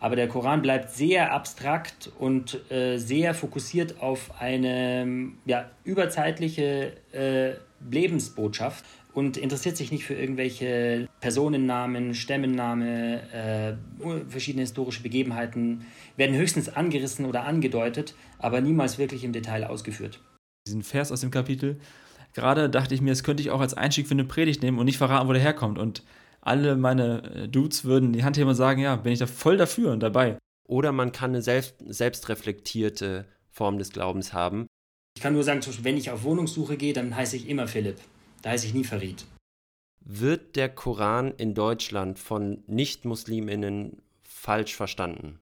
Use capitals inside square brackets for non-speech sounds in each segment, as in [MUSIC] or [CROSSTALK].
Aber der Koran bleibt sehr abstrakt und äh, sehr fokussiert auf eine ja, überzeitliche äh, Lebensbotschaft und interessiert sich nicht für irgendwelche Personennamen, Stämmenname, äh, verschiedene historische Begebenheiten, werden höchstens angerissen oder angedeutet, aber niemals wirklich im Detail ausgeführt. Diesen Vers aus dem Kapitel, gerade dachte ich mir, das könnte ich auch als Einstieg für eine Predigt nehmen und nicht verraten, wo der herkommt. Und alle meine äh, Dudes würden die Hand heben und sagen, ja, bin ich da voll dafür und dabei. Oder man kann eine selbst, selbstreflektierte Form des Glaubens haben. Ich kann nur sagen, zum Beispiel, wenn ich auf Wohnungssuche gehe, dann heiße ich immer Philipp. Da heiße ich nie Farid. Wird der Koran in Deutschland von Nicht-Musliminnen falsch verstanden?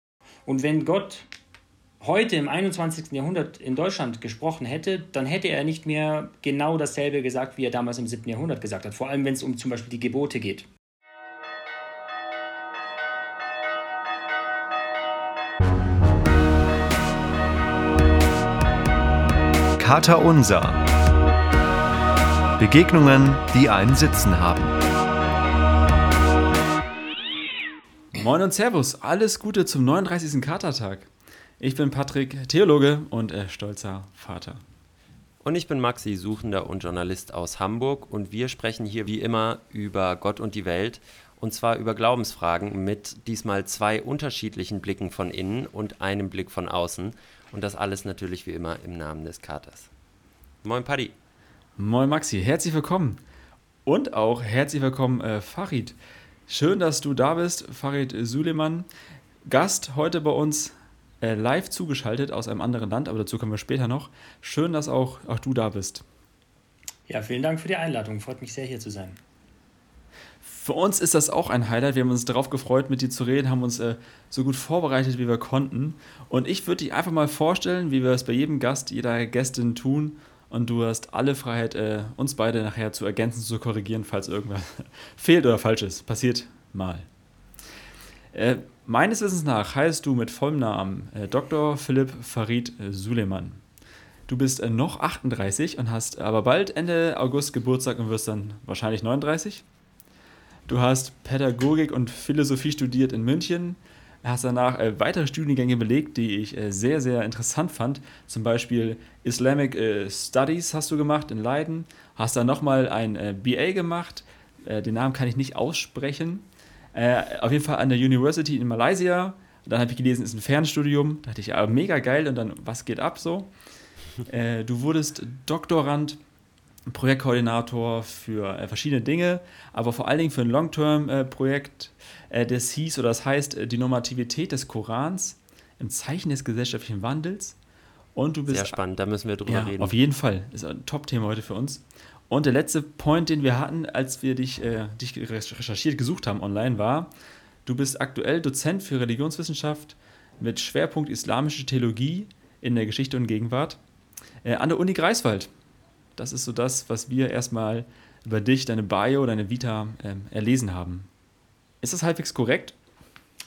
Und wenn Gott heute im 21. Jahrhundert in Deutschland gesprochen hätte, dann hätte er nicht mehr genau dasselbe gesagt, wie er damals im 7. Jahrhundert gesagt hat. Vor allem, wenn es um zum Beispiel die Gebote geht. Kater Unser. Begegnungen, die einen Sitzen haben. Moin und Servus, alles Gute zum 39. Katertag. Ich bin Patrick, Theologe und äh, stolzer Vater. Und ich bin Maxi, Suchender und Journalist aus Hamburg und wir sprechen hier wie immer über Gott und die Welt und zwar über Glaubensfragen mit diesmal zwei unterschiedlichen Blicken von innen und einem Blick von außen und das alles natürlich wie immer im Namen des Katers. Moin Paddy. Moin Maxi, herzlich willkommen. Und auch herzlich willkommen äh, Farid. Schön, dass du da bist, Farid Suleiman. Gast heute bei uns äh, live zugeschaltet aus einem anderen Land, aber dazu kommen wir später noch. Schön, dass auch, auch du da bist. Ja, vielen Dank für die Einladung. Freut mich sehr, hier zu sein. Für uns ist das auch ein Highlight. Wir haben uns darauf gefreut, mit dir zu reden, haben uns äh, so gut vorbereitet, wie wir konnten. Und ich würde dich einfach mal vorstellen, wie wir es bei jedem Gast, jeder Gästin tun. Und du hast alle Freiheit, äh, uns beide nachher zu ergänzen, zu korrigieren, falls irgendwas [LAUGHS] fehlt oder falsch ist. Passiert mal. Äh, meines Wissens nach heißt du mit vollem Namen äh, Dr. Philipp Farid Suleiman. Du bist äh, noch 38 und hast aber bald Ende August Geburtstag und wirst dann wahrscheinlich 39. Du hast Pädagogik und Philosophie studiert in München, hast danach äh, weitere Studiengänge belegt, die ich äh, sehr, sehr interessant fand. Zum Beispiel Islamic äh, Studies hast du gemacht in Leiden, hast dann nochmal ein äh, BA gemacht, äh, den Namen kann ich nicht aussprechen. Äh, auf jeden Fall an der University in Malaysia. Dann habe ich gelesen, ist ein Fernstudium. Da dachte ich, ja, mega geil. Und dann, was geht ab so? [LAUGHS] du wurdest Doktorand Projektkoordinator für äh, verschiedene Dinge, aber vor allen Dingen für ein Long-Term-Projekt, äh, das hieß oder das heißt äh, die Normativität des Korans im Zeichen des gesellschaftlichen Wandels. Und du bist sehr spannend, da müssen wir drüber ja, reden. Auf jeden Fall, ist ein Top-Thema heute für uns. Und der letzte Point, den wir hatten, als wir dich, äh, dich recherchiert gesucht haben online, war, du bist aktuell Dozent für Religionswissenschaft mit Schwerpunkt islamische Theologie in der Geschichte und Gegenwart äh, an der Uni Greifswald. Das ist so das, was wir erstmal über dich, deine Bio, deine Vita ähm, erlesen haben. Ist das halbwegs korrekt?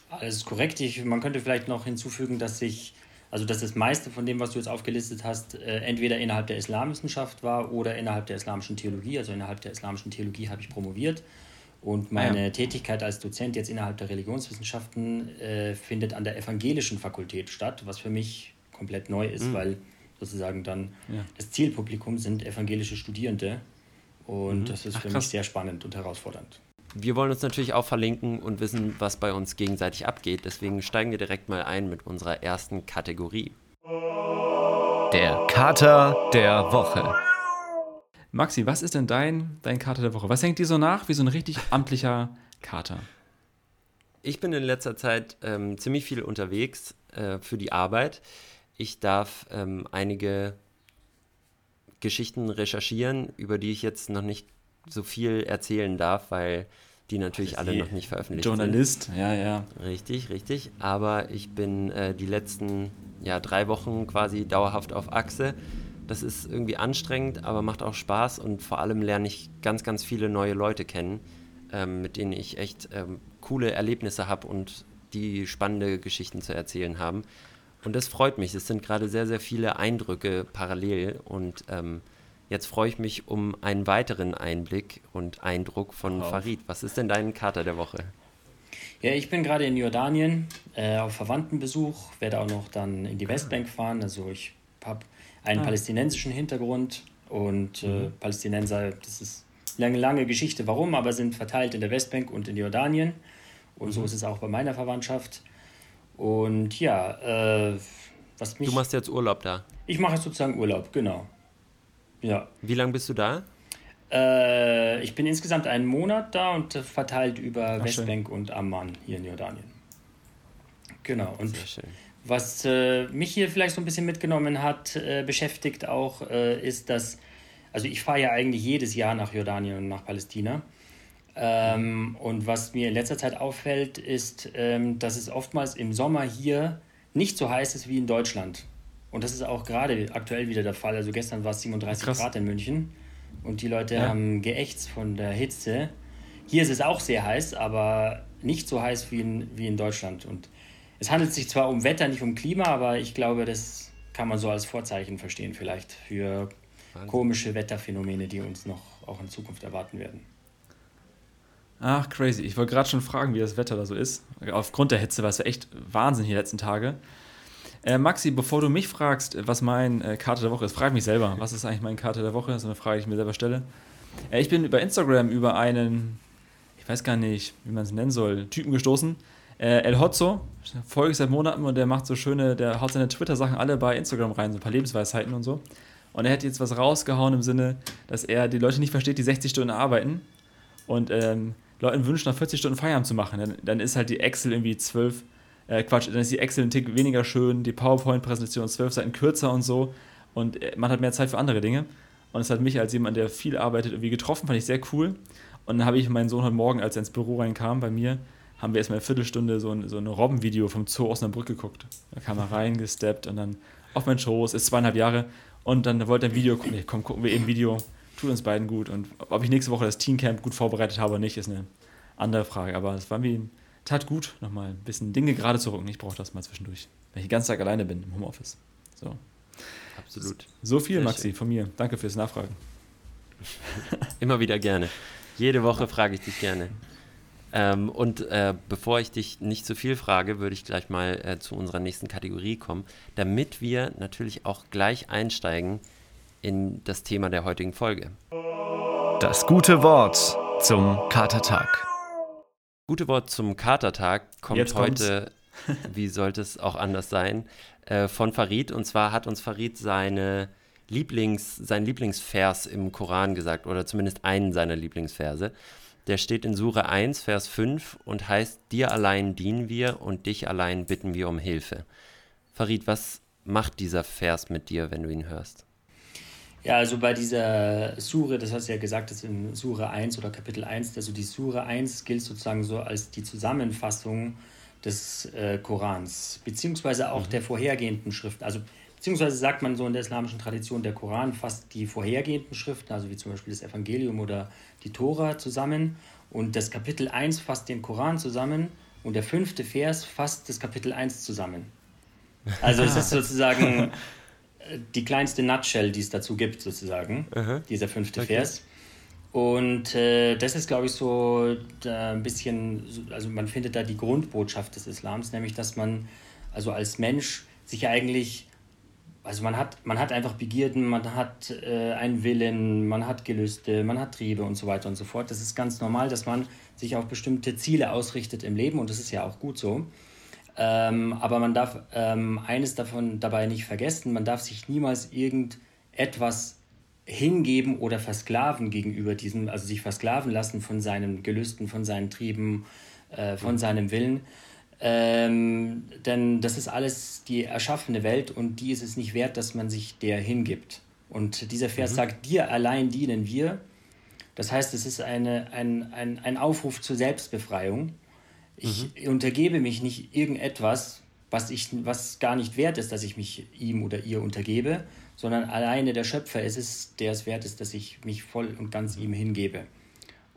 Alles ist korrekt. Ich, man könnte vielleicht noch hinzufügen, dass ich, also dass das meiste von dem, was du jetzt aufgelistet hast, äh, entweder innerhalb der Islamwissenschaft war oder innerhalb der islamischen Theologie. Also innerhalb der islamischen Theologie habe ich promoviert. Und meine ah, ja. Tätigkeit als Dozent jetzt innerhalb der Religionswissenschaften äh, findet an der evangelischen Fakultät statt, was für mich komplett neu ist, mhm. weil sozusagen dann ja. das Zielpublikum sind evangelische Studierende. Und mhm. das ist Ach, für mich sehr spannend und herausfordernd. Wir wollen uns natürlich auch verlinken und wissen, was bei uns gegenseitig abgeht. Deswegen steigen wir direkt mal ein mit unserer ersten Kategorie. Der Kater der Woche. Maxi, was ist denn dein, dein Kater der Woche? Was hängt dir so nach wie so ein richtig amtlicher Kater? Ich bin in letzter Zeit ähm, ziemlich viel unterwegs äh, für die Arbeit. Ich darf ähm, einige Geschichten recherchieren, über die ich jetzt noch nicht so viel erzählen darf, weil die natürlich alle noch nicht veröffentlicht Journalist, sind. Journalist, ja, ja. Richtig, richtig. Aber ich bin äh, die letzten ja, drei Wochen quasi dauerhaft auf Achse. Das ist irgendwie anstrengend, aber macht auch Spaß und vor allem lerne ich ganz, ganz viele neue Leute kennen, ähm, mit denen ich echt ähm, coole Erlebnisse habe und die spannende Geschichten zu erzählen haben. Und das freut mich. Es sind gerade sehr, sehr viele Eindrücke parallel. Und ähm, jetzt freue ich mich um einen weiteren Einblick und Eindruck von Auf. Farid. Was ist denn dein Kater der Woche? Ja, ich bin gerade in Jordanien äh, auf Verwandtenbesuch, werde auch noch dann in die Westbank fahren. Also ich habe einen ah. palästinensischen Hintergrund und äh, mhm. Palästinenser, das ist eine lange, lange Geschichte, warum, aber sind verteilt in der Westbank und in Jordanien. Und mhm. so ist es auch bei meiner Verwandtschaft. Und ja, äh, was mich. Du machst jetzt Urlaub da? Ich mache jetzt sozusagen Urlaub, genau. Ja. Wie lange bist du da? Äh, ich bin insgesamt einen Monat da und verteilt über Ach, Westbank schön. und Amman hier in Jordanien. Genau. Und was äh, mich hier vielleicht so ein bisschen mitgenommen hat, äh, beschäftigt auch, äh, ist, dass, also ich fahre ja eigentlich jedes Jahr nach Jordanien und nach Palästina. Ähm, und was mir in letzter Zeit auffällt, ist, ähm, dass es oftmals im Sommer hier nicht so heiß ist wie in Deutschland. Und das ist auch gerade aktuell wieder der Fall. Also gestern war es 37 Krass. Grad in München und die Leute ja. haben geächtzt von der Hitze. Hier ist es auch sehr heiß, aber nicht so heiß wie in, wie in Deutschland. Und es handelt sich zwar um Wetter, nicht um Klima, aber ich glaube, das kann man so als Vorzeichen verstehen, vielleicht für Wahnsinn. komische Wetterphänomene, die uns noch auch in Zukunft erwarten werden. Ach, crazy. Ich wollte gerade schon fragen, wie das Wetter da so ist. Aufgrund der Hitze war es echt Wahnsinn hier letzten Tage. Äh, Maxi, bevor du mich fragst, was mein äh, Karte der Woche ist, frag mich selber, was ist eigentlich mein Karte der Woche? Das ist eine Frage, die ich mir selber stelle. Äh, ich bin über Instagram über einen, ich weiß gar nicht, wie man es nennen soll, Typen gestoßen. Äh, El Hotzo, folge ich seit Monaten und der macht so schöne, der haut seine Twitter-Sachen alle bei Instagram rein, so ein paar Lebensweisheiten und so. Und er hat jetzt was rausgehauen im Sinne, dass er die Leute nicht versteht, die 60 Stunden arbeiten und ähm, Leuten wünscht, nach 40 Stunden Feierabend zu machen. Dann, dann ist halt die Excel irgendwie 12 äh, Quatsch, dann ist die Excel ein Tick weniger schön, die PowerPoint-Präsentation zwölf Seiten kürzer und so. Und äh, man hat mehr Zeit für andere Dinge. Und es hat mich als jemand, der viel arbeitet, irgendwie getroffen, fand ich sehr cool. Und dann habe ich meinen Sohn heute Morgen, als er ins Büro reinkam, bei mir, haben wir erstmal eine Viertelstunde so ein, so ein Robbenvideo vom Zoo Brücke geguckt. Da kam er rein, gesteppt und dann auf meinen Schoß, ist zweieinhalb Jahre. Und dann wollte er ein Video gucken. Nee, komm, gucken wir eben Video. Tut uns beiden gut. Und ob ich nächste Woche das Teamcamp gut vorbereitet habe oder nicht, ist eine andere Frage. Aber es war ein tat gut, nochmal ein bisschen Dinge gerade zu rücken. Ich brauche das mal zwischendurch, wenn ich den ganzen Tag alleine bin im Homeoffice. So. Absolut. So viel, Sehr Maxi, schön. von mir. Danke fürs Nachfragen. [LAUGHS] Immer wieder gerne. Jede Woche frage ich dich gerne. Ähm, und äh, bevor ich dich nicht zu viel frage, würde ich gleich mal äh, zu unserer nächsten Kategorie kommen, damit wir natürlich auch gleich einsteigen in das Thema der heutigen Folge. Das gute Wort zum Katertag. Gute Wort zum Katertag kommt Jetzt heute, [LAUGHS] wie sollte es auch anders sein, äh, von Farid. Und zwar hat uns Farid seine Lieblings, sein Lieblingsvers im Koran gesagt, oder zumindest einen seiner Lieblingsverse. Der steht in Sure 1, Vers 5 und heißt, dir allein dienen wir und dich allein bitten wir um Hilfe. Farid, was macht dieser Vers mit dir, wenn du ihn hörst? Ja, also bei dieser Sure, das hast du ja gesagt, das ist in Sure 1 oder Kapitel 1, also die Sure 1 gilt sozusagen so als die Zusammenfassung des äh, Korans, beziehungsweise auch mhm. der vorhergehenden Schriften. Also beziehungsweise sagt man so in der islamischen Tradition, der Koran fasst die vorhergehenden Schriften, also wie zum Beispiel das Evangelium oder die Tora zusammen. Und das Kapitel 1 fasst den Koran zusammen und der fünfte Vers fasst das Kapitel 1 zusammen. Also es ist [LAUGHS] sozusagen die kleinste Nutshell, die es dazu gibt, sozusagen, Aha. dieser fünfte okay. Vers. Und äh, das ist, glaube ich, so ein bisschen, also man findet da die Grundbotschaft des Islams, nämlich, dass man also als Mensch sich eigentlich, also man hat, man hat einfach Begierden, man hat äh, einen Willen, man hat Gelüste, man hat Triebe und so weiter und so fort. Das ist ganz normal, dass man sich auf bestimmte Ziele ausrichtet im Leben und das ist ja auch gut so. Ähm, aber man darf ähm, eines davon dabei nicht vergessen, man darf sich niemals irgendetwas hingeben oder versklaven gegenüber diesem, also sich versklaven lassen von seinen Gelüsten, von seinen Trieben, äh, von seinem Willen. Ähm, denn das ist alles die erschaffene Welt und die ist es nicht wert, dass man sich der hingibt. Und dieser Vers mhm. sagt, dir allein dienen wir. Das heißt, es ist eine, ein, ein, ein Aufruf zur Selbstbefreiung. Ich mhm. untergebe mich nicht irgendetwas, was, ich, was gar nicht wert ist, dass ich mich ihm oder ihr untergebe, sondern alleine der Schöpfer ist es, der es wert ist, dass ich mich voll und ganz ihm hingebe.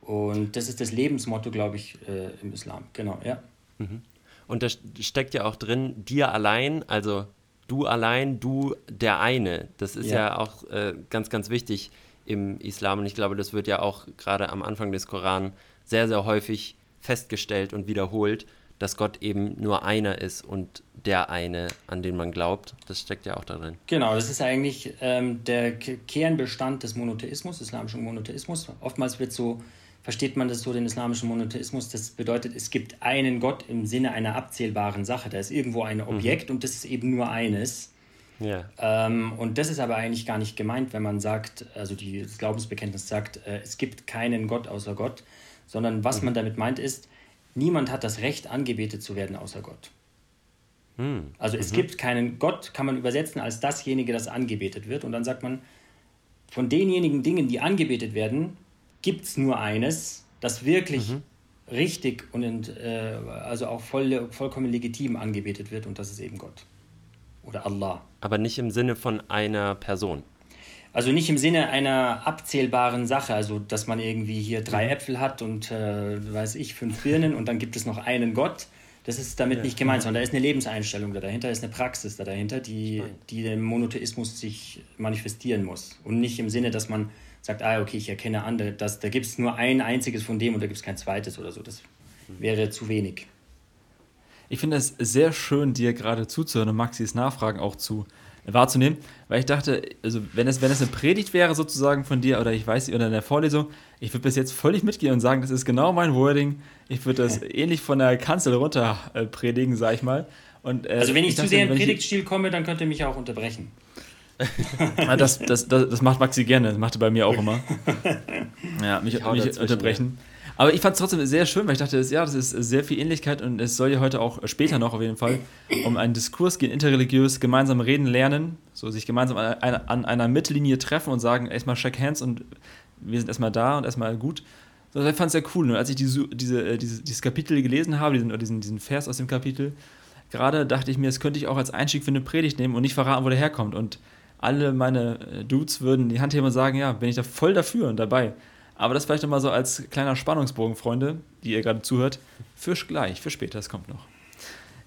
Und das ist das Lebensmotto, glaube ich, äh, im Islam. Genau, ja. Mhm. Und da steckt ja auch drin, dir allein, also du allein, du der eine. Das ist ja, ja auch äh, ganz, ganz wichtig im Islam. Und ich glaube, das wird ja auch gerade am Anfang des Koran sehr, sehr häufig festgestellt und wiederholt. dass Gott eben nur einer ist und der eine, an den man glaubt. Das steckt ja auch darin. Genau, das ist eigentlich ähm, der Kernbestand des Monotheismus, islamischen Monotheismus. Oftmals wird so, versteht man das so, den islamischen Monotheismus, das bedeutet, es gibt einen Gott im Sinne einer abzählbaren Sache. Da ist irgendwo ein mhm. Objekt mhm. und das ist eben nur eines. Ja. Ähm, und das ist aber eigentlich gar nicht gemeint, wenn man sagt, also die, das Glaubensbekenntnis sagt, äh, es gibt keinen Gott außer Gott, sondern was mhm. man damit meint ist, niemand hat das Recht, angebetet zu werden außer Gott. Mhm. Also es mhm. gibt keinen Gott, kann man übersetzen als dasjenige, das angebetet wird. Und dann sagt man, von denjenigen Dingen, die angebetet werden, gibt es nur eines, das wirklich mhm. richtig und äh, also auch voll, vollkommen legitim angebetet wird, und das ist eben Gott. Oder Allah. Aber nicht im Sinne von einer Person. Also nicht im Sinne einer abzählbaren Sache, also dass man irgendwie hier drei mhm. Äpfel hat und äh, weiß ich, fünf Birnen und dann gibt es noch einen Gott. Das ist damit ja. nicht gemeint, sondern da ist eine Lebenseinstellung da dahinter, ist eine Praxis da dahinter, die, die dem Monotheismus sich manifestieren muss. Und nicht im Sinne, dass man sagt, ah, okay, ich erkenne andere, dass, da gibt es nur ein einziges von dem und da gibt es kein zweites oder so. Das mhm. wäre zu wenig. Ich finde es sehr schön, dir gerade zuzuhören und Maxis Nachfragen auch zu wahrzunehmen, weil ich dachte, also wenn es, wenn es eine Predigt wäre sozusagen von dir oder ich weiß nicht, oder in der Vorlesung, ich würde bis jetzt völlig mitgehen und sagen, das ist genau mein Wording. Ich würde das ähnlich von der Kanzel runter äh, predigen, sag ich mal. Und, äh, also wenn ich, ich zu sehr in Predigtstil komme, dann könnt ihr mich auch unterbrechen. ja, [LAUGHS] das, das, das, das, macht Maxi gerne, das macht er bei mir auch [LAUGHS] immer. Ja, mich, mich unterbrechen. Ja. Aber ich fand es trotzdem sehr schön, weil ich dachte, ja, das ist sehr viel Ähnlichkeit und es soll ja heute auch später noch auf jeden Fall um einen Diskurs gehen, interreligiös, gemeinsam reden, lernen, so sich gemeinsam an einer, an einer Mittellinie treffen und sagen, erstmal shake hands und wir sind erstmal da und erstmal gut. So, ich fand es sehr cool. Und als ich diese, äh, diese, dieses Kapitel gelesen habe, diesen, diesen, diesen Vers aus dem Kapitel, gerade dachte ich mir, das könnte ich auch als Einstieg für eine Predigt nehmen und nicht verraten, wo der herkommt. Und alle meine äh, Dudes würden die Hand heben und sagen, ja, bin ich da voll dafür und dabei. Aber das vielleicht nochmal so als kleiner Spannungsbogen, Freunde, die ihr gerade zuhört. Für gleich, für später, es kommt noch.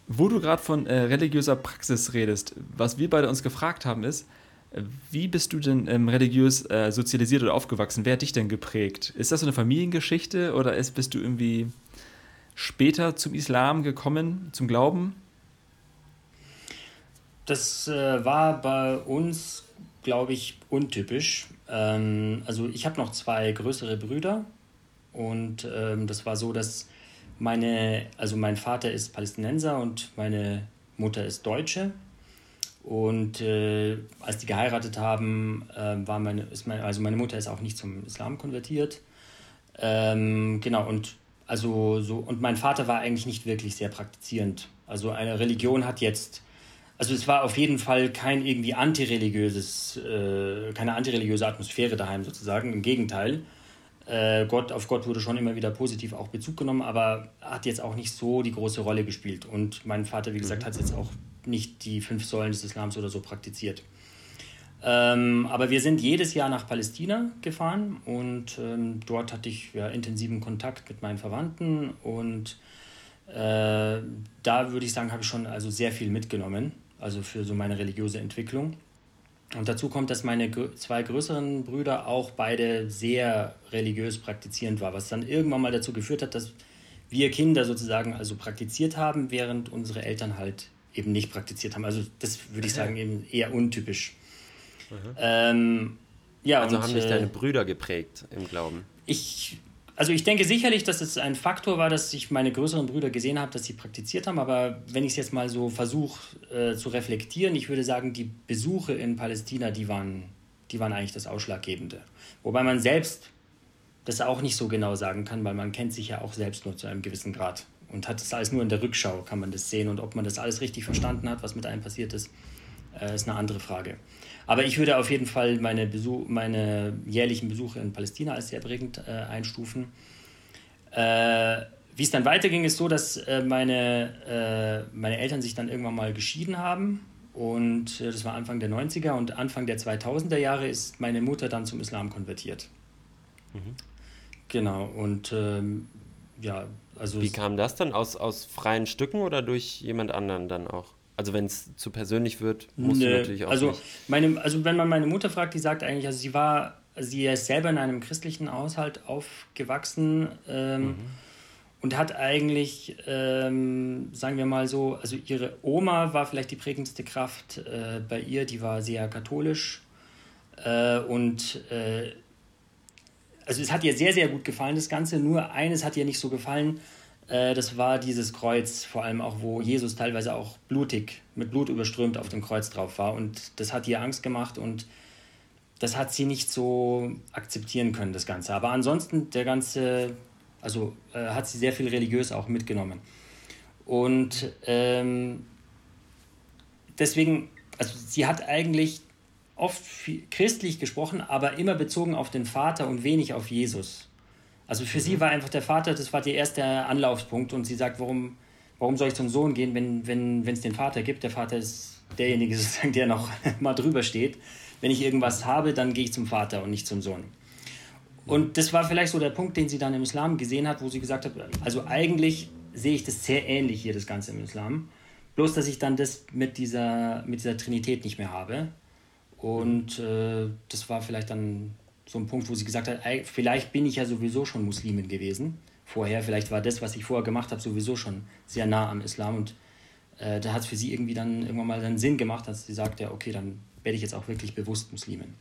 Wo du gerade von äh, religiöser Praxis redest, was wir beide uns gefragt haben, ist, wie bist du denn ähm, religiös äh, sozialisiert oder aufgewachsen? Wer hat dich denn geprägt? Ist das so eine Familiengeschichte oder ist, bist du irgendwie später zum Islam gekommen, zum Glauben? Das äh, war bei uns, glaube ich, untypisch. Ähm, also ich habe noch zwei größere Brüder und ähm, das war so, dass meine, also mein Vater ist Palästinenser und meine Mutter ist Deutsche. Und äh, als die geheiratet haben, äh, war meine, ist meine, also meine Mutter ist auch nicht zum Islam konvertiert. Ähm, genau, und also so, und mein Vater war eigentlich nicht wirklich sehr praktizierend. Also eine Religion hat jetzt also es war auf jeden Fall kein irgendwie antireligiöses, äh, keine antireligiöse Atmosphäre daheim sozusagen. Im Gegenteil. Äh, Gott, auf Gott wurde schon immer wieder positiv auch Bezug genommen, aber hat jetzt auch nicht so die große Rolle gespielt. Und mein Vater, wie gesagt, mhm. hat jetzt auch nicht die fünf Säulen des Islams oder so praktiziert. Ähm, aber wir sind jedes Jahr nach Palästina gefahren und ähm, dort hatte ich ja, intensiven Kontakt mit meinen Verwandten und äh, da würde ich sagen, habe ich schon also sehr viel mitgenommen also für so meine religiöse Entwicklung. Und dazu kommt, dass meine zwei größeren Brüder auch beide sehr religiös praktizierend waren, was dann irgendwann mal dazu geführt hat, dass wir Kinder sozusagen also praktiziert haben, während unsere Eltern halt eben nicht praktiziert haben. Also das würde ich sagen eben eher untypisch. Mhm. Ähm, ja, also und, haben dich deine äh, Brüder geprägt im Glauben? Ich also ich denke sicherlich, dass es ein Faktor war, dass ich meine größeren Brüder gesehen habe, dass sie praktiziert haben. Aber wenn ich es jetzt mal so versuche äh, zu reflektieren, ich würde sagen, die Besuche in Palästina, die waren, die waren eigentlich das Ausschlaggebende. Wobei man selbst das auch nicht so genau sagen kann, weil man kennt sich ja auch selbst nur zu einem gewissen Grad und hat das alles nur in der Rückschau, kann man das sehen. Und ob man das alles richtig verstanden hat, was mit einem passiert ist, äh, ist eine andere Frage. Aber ich würde auf jeden Fall meine, Besuch, meine jährlichen Besuche in Palästina als sehr prägend äh, einstufen. Äh, wie es dann weiterging, ist so, dass äh, meine, äh, meine Eltern sich dann irgendwann mal geschieden haben. Und äh, das war Anfang der 90er und Anfang der 2000er Jahre ist meine Mutter dann zum Islam konvertiert. Mhm. Genau, und ähm, ja, also. Wie kam das dann? Aus, aus freien Stücken oder durch jemand anderen dann auch? Also wenn es zu persönlich wird, muss du natürlich auch also nicht. Meine, also wenn man meine Mutter fragt, die sagt eigentlich, also sie war, sie ist selber in einem christlichen Haushalt aufgewachsen ähm, mhm. und hat eigentlich, ähm, sagen wir mal so, also ihre Oma war vielleicht die prägendste Kraft äh, bei ihr, die war sehr katholisch äh, und äh, also es hat ihr sehr, sehr gut gefallen, das Ganze, nur eines hat ihr nicht so gefallen, äh, das war dieses Kreuz, vor allem auch, wo Jesus teilweise auch blutig, mit Blut überströmt auf dem Kreuz drauf war und das hat ihr Angst gemacht und das hat sie nicht so akzeptieren können, das Ganze. Aber ansonsten, der ganze also äh, hat sie sehr viel religiös auch mitgenommen. Und ähm, deswegen, also sie hat eigentlich oft christlich gesprochen, aber immer bezogen auf den Vater und wenig auf Jesus. Also für mhm. sie war einfach der Vater, das war der erste Anlaufspunkt und sie sagt, warum, warum soll ich zum Sohn gehen, wenn es wenn, den Vater gibt? Der Vater ist derjenige, [LAUGHS] sozusagen, der noch [LAUGHS] mal drüber steht. Wenn ich irgendwas habe, dann gehe ich zum Vater und nicht zum Sohn. Und das war vielleicht so der Punkt, den sie dann im Islam gesehen hat, wo sie gesagt hat, also eigentlich sehe ich das sehr ähnlich hier, das Ganze im Islam. Bloß, dass ich dann das mit dieser, mit dieser Trinität nicht mehr habe. Und äh, das war vielleicht dann so ein Punkt, wo sie gesagt hat, vielleicht bin ich ja sowieso schon Muslimin gewesen vorher. Vielleicht war das, was ich vorher gemacht habe, sowieso schon sehr nah am Islam. Und äh, da hat es für sie irgendwie dann irgendwann mal einen Sinn gemacht, dass sie sagt, ja, okay, dann werde ich jetzt auch wirklich bewusst Muslimin.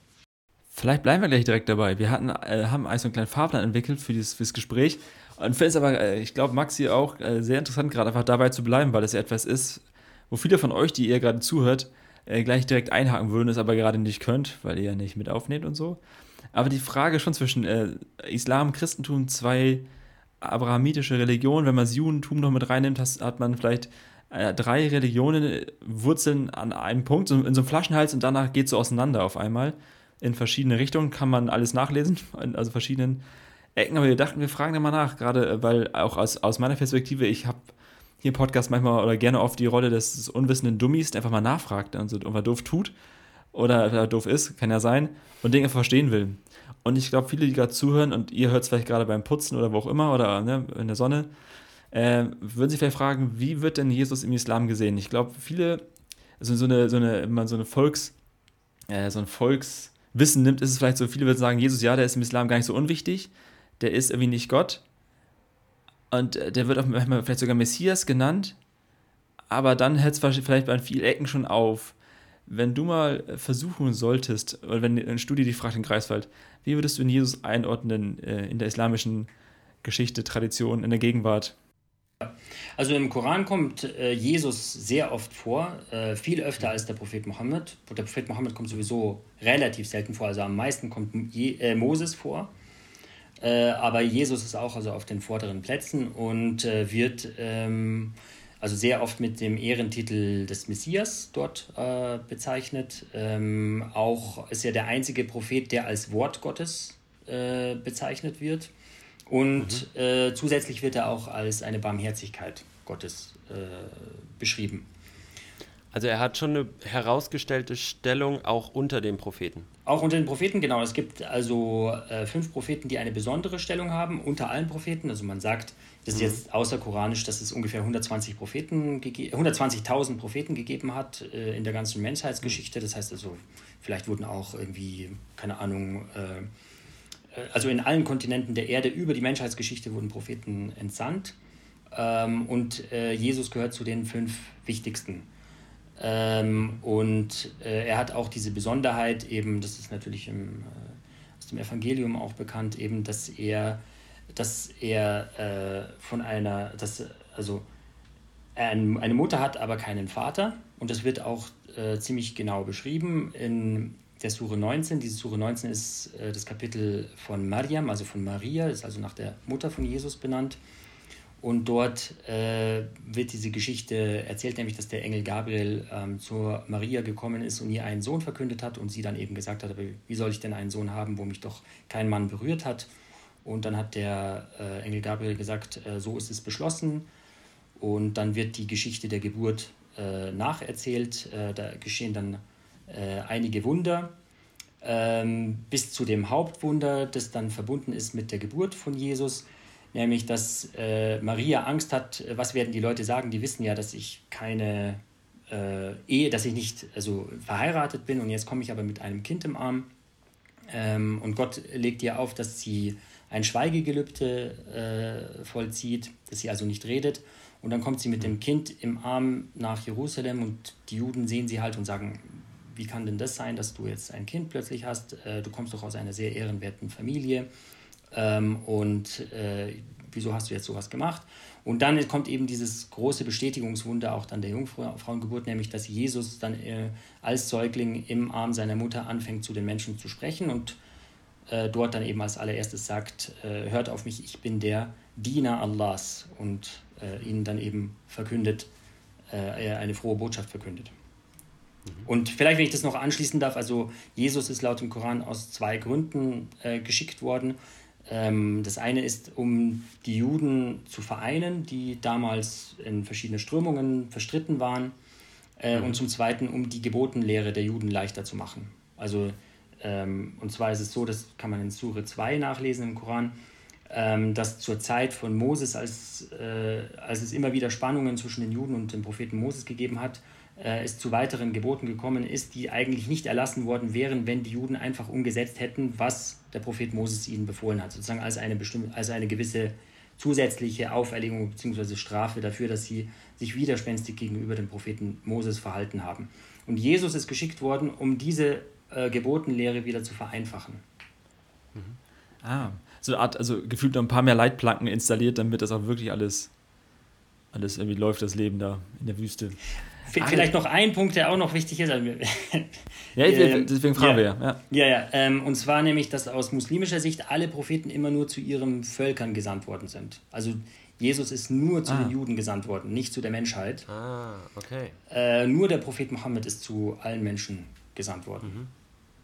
Vielleicht bleiben wir gleich direkt dabei. Wir hatten, äh, haben also einen kleinen Fahrplan entwickelt für dieses fürs Gespräch. Und finde es aber, äh, ich glaube, Maxi auch äh, sehr interessant, gerade einfach dabei zu bleiben, weil das ja etwas ist, wo viele von euch, die ihr gerade zuhört, äh, gleich direkt einhaken würden, es aber gerade nicht könnt, weil ihr ja nicht mit aufnehmt und so. Aber die Frage schon zwischen äh, Islam, Christentum, zwei abrahamitische Religionen, wenn man das Judentum noch mit reinnimmt, has, hat man vielleicht äh, drei Religionen, Wurzeln an einem Punkt, so, in so einem Flaschenhals und danach geht es so auseinander auf einmal in verschiedene Richtungen, kann man alles nachlesen, [LAUGHS] also verschiedenen Ecken. Aber wir dachten, wir fragen da mal nach, gerade äh, weil auch aus, aus meiner Perspektive, ich habe hier im Podcast manchmal oder gerne oft die Rolle des unwissenden Dummies, der einfach mal nachfragt und so irgendwas doof tut oder doof ist, kann ja sein, und Dinge verstehen will. Und ich glaube, viele, die gerade zuhören und ihr hört es vielleicht gerade beim Putzen oder wo auch immer oder ne, in der Sonne, äh, würden sich vielleicht fragen, wie wird denn Jesus im Islam gesehen? Ich glaube, viele, also so eine, so eine, immer so eine Volks, äh, so ein Volks, Wissen nimmt, ist es vielleicht so, viele würden sagen, Jesus, ja, der ist im Islam gar nicht so unwichtig, der ist irgendwie nicht Gott und äh, der wird auch manchmal vielleicht sogar Messias genannt, aber dann hält es vielleicht bei vielen Ecken schon auf. Wenn du mal versuchen solltest, oder wenn eine Studie dich fragt in Greifswald, wie würdest du in Jesus einordnen äh, in der islamischen Geschichte, Tradition, in der Gegenwart? Also im Koran kommt äh, Jesus sehr oft vor, äh, viel öfter als der Prophet Mohammed. Der Prophet Mohammed kommt sowieso relativ selten vor, also am meisten kommt Je äh, Moses vor. Äh, aber Jesus ist auch also auf den vorderen Plätzen und äh, wird ähm, also sehr oft mit dem Ehrentitel des Messias dort äh, bezeichnet. Ähm, auch ist er der einzige Prophet, der als Wort Gottes bezeichnet wird. Und mhm. äh, zusätzlich wird er auch als eine Barmherzigkeit Gottes äh, beschrieben. Also er hat schon eine herausgestellte Stellung auch unter den Propheten. Auch unter den Propheten, genau. Es gibt also äh, fünf Propheten, die eine besondere Stellung haben unter allen Propheten. Also man sagt, das ist mhm. jetzt außerkoranisch, dass es ungefähr 120 Propheten 120.000 Propheten gegeben hat äh, in der ganzen Menschheitsgeschichte. Das heißt also, vielleicht wurden auch irgendwie, keine Ahnung, äh, äh, also in allen Kontinenten der Erde über die Menschheitsgeschichte wurden Propheten entsandt. Ähm, und äh, Jesus gehört zu den fünf wichtigsten. Ähm, und äh, er hat auch diese Besonderheit, eben, das ist natürlich im, äh, aus dem Evangelium auch bekannt, eben, dass er, dass er äh, von einer, dass, also er eine Mutter hat, aber keinen Vater. Und das wird auch äh, ziemlich genau beschrieben in der Sure 19. Diese Sure 19 ist äh, das Kapitel von Mariam, also von Maria, ist also nach der Mutter von Jesus benannt. Und dort äh, wird diese Geschichte erzählt, nämlich dass der Engel Gabriel ähm, zur Maria gekommen ist und ihr einen Sohn verkündet hat und sie dann eben gesagt hat, aber wie soll ich denn einen Sohn haben, wo mich doch kein Mann berührt hat? Und dann hat der äh, Engel Gabriel gesagt, äh, so ist es beschlossen. Und dann wird die Geschichte der Geburt äh, nacherzählt. Äh, da geschehen dann äh, einige Wunder, ähm, bis zu dem Hauptwunder, das dann verbunden ist mit der Geburt von Jesus, nämlich dass äh, Maria Angst hat, was werden die Leute sagen, die wissen ja, dass ich keine äh, Ehe, dass ich nicht also verheiratet bin und jetzt komme ich aber mit einem Kind im Arm ähm, und Gott legt ihr auf, dass sie ein Schweigegelübde äh, vollzieht, dass sie also nicht redet. Und dann kommt sie mit dem Kind im Arm nach Jerusalem und die Juden sehen sie halt und sagen, wie kann denn das sein, dass du jetzt ein Kind plötzlich hast? Äh, du kommst doch aus einer sehr ehrenwerten Familie ähm, und äh, wieso hast du jetzt sowas gemacht? Und dann kommt eben dieses große Bestätigungswunder auch dann der Jungfrauengeburt, nämlich dass Jesus dann äh, als Säugling im Arm seiner Mutter anfängt, zu den Menschen zu sprechen und äh, dort dann eben als allererstes sagt, äh, hört auf mich, ich bin der Diener Allahs und äh, ihnen dann eben verkündet, äh, eine frohe Botschaft verkündet. Und vielleicht, wenn ich das noch anschließen darf, also Jesus ist laut dem Koran aus zwei Gründen äh, geschickt worden. Ähm, das eine ist, um die Juden zu vereinen, die damals in verschiedene Strömungen verstritten waren. Äh, mhm. Und zum Zweiten, um die Gebotenlehre der Juden leichter zu machen. Also, ähm, und zwar ist es so, das kann man in Sure 2 nachlesen im Koran, ähm, dass zur Zeit von Moses, als, äh, als es immer wieder Spannungen zwischen den Juden und dem Propheten Moses gegeben hat, äh, es zu weiteren Geboten gekommen ist, die eigentlich nicht erlassen worden wären, wenn die Juden einfach umgesetzt hätten, was der Prophet Moses ihnen befohlen hat, sozusagen als eine, als eine gewisse zusätzliche Auferlegung bzw. Strafe dafür, dass sie sich widerspenstig gegenüber dem Propheten Moses verhalten haben. Und Jesus ist geschickt worden, um diese äh, Gebotenlehre wieder zu vereinfachen. Mhm. Ah, so eine Art, also gefühlt noch ein paar mehr Leitplanken installiert, damit das auch wirklich alles, alles irgendwie läuft, das Leben da in der Wüste. Vielleicht noch ein Punkt, der auch noch wichtig ist. Also, ja, ähm, deswegen fragen ja, wir ja. Ja, ja. Ähm, und zwar nämlich, dass aus muslimischer Sicht alle Propheten immer nur zu ihren Völkern gesandt worden sind. Also Jesus ist nur zu ah. den Juden gesandt worden, nicht zu der Menschheit. Ah, okay. Äh, nur der Prophet Mohammed ist zu allen Menschen gesandt worden.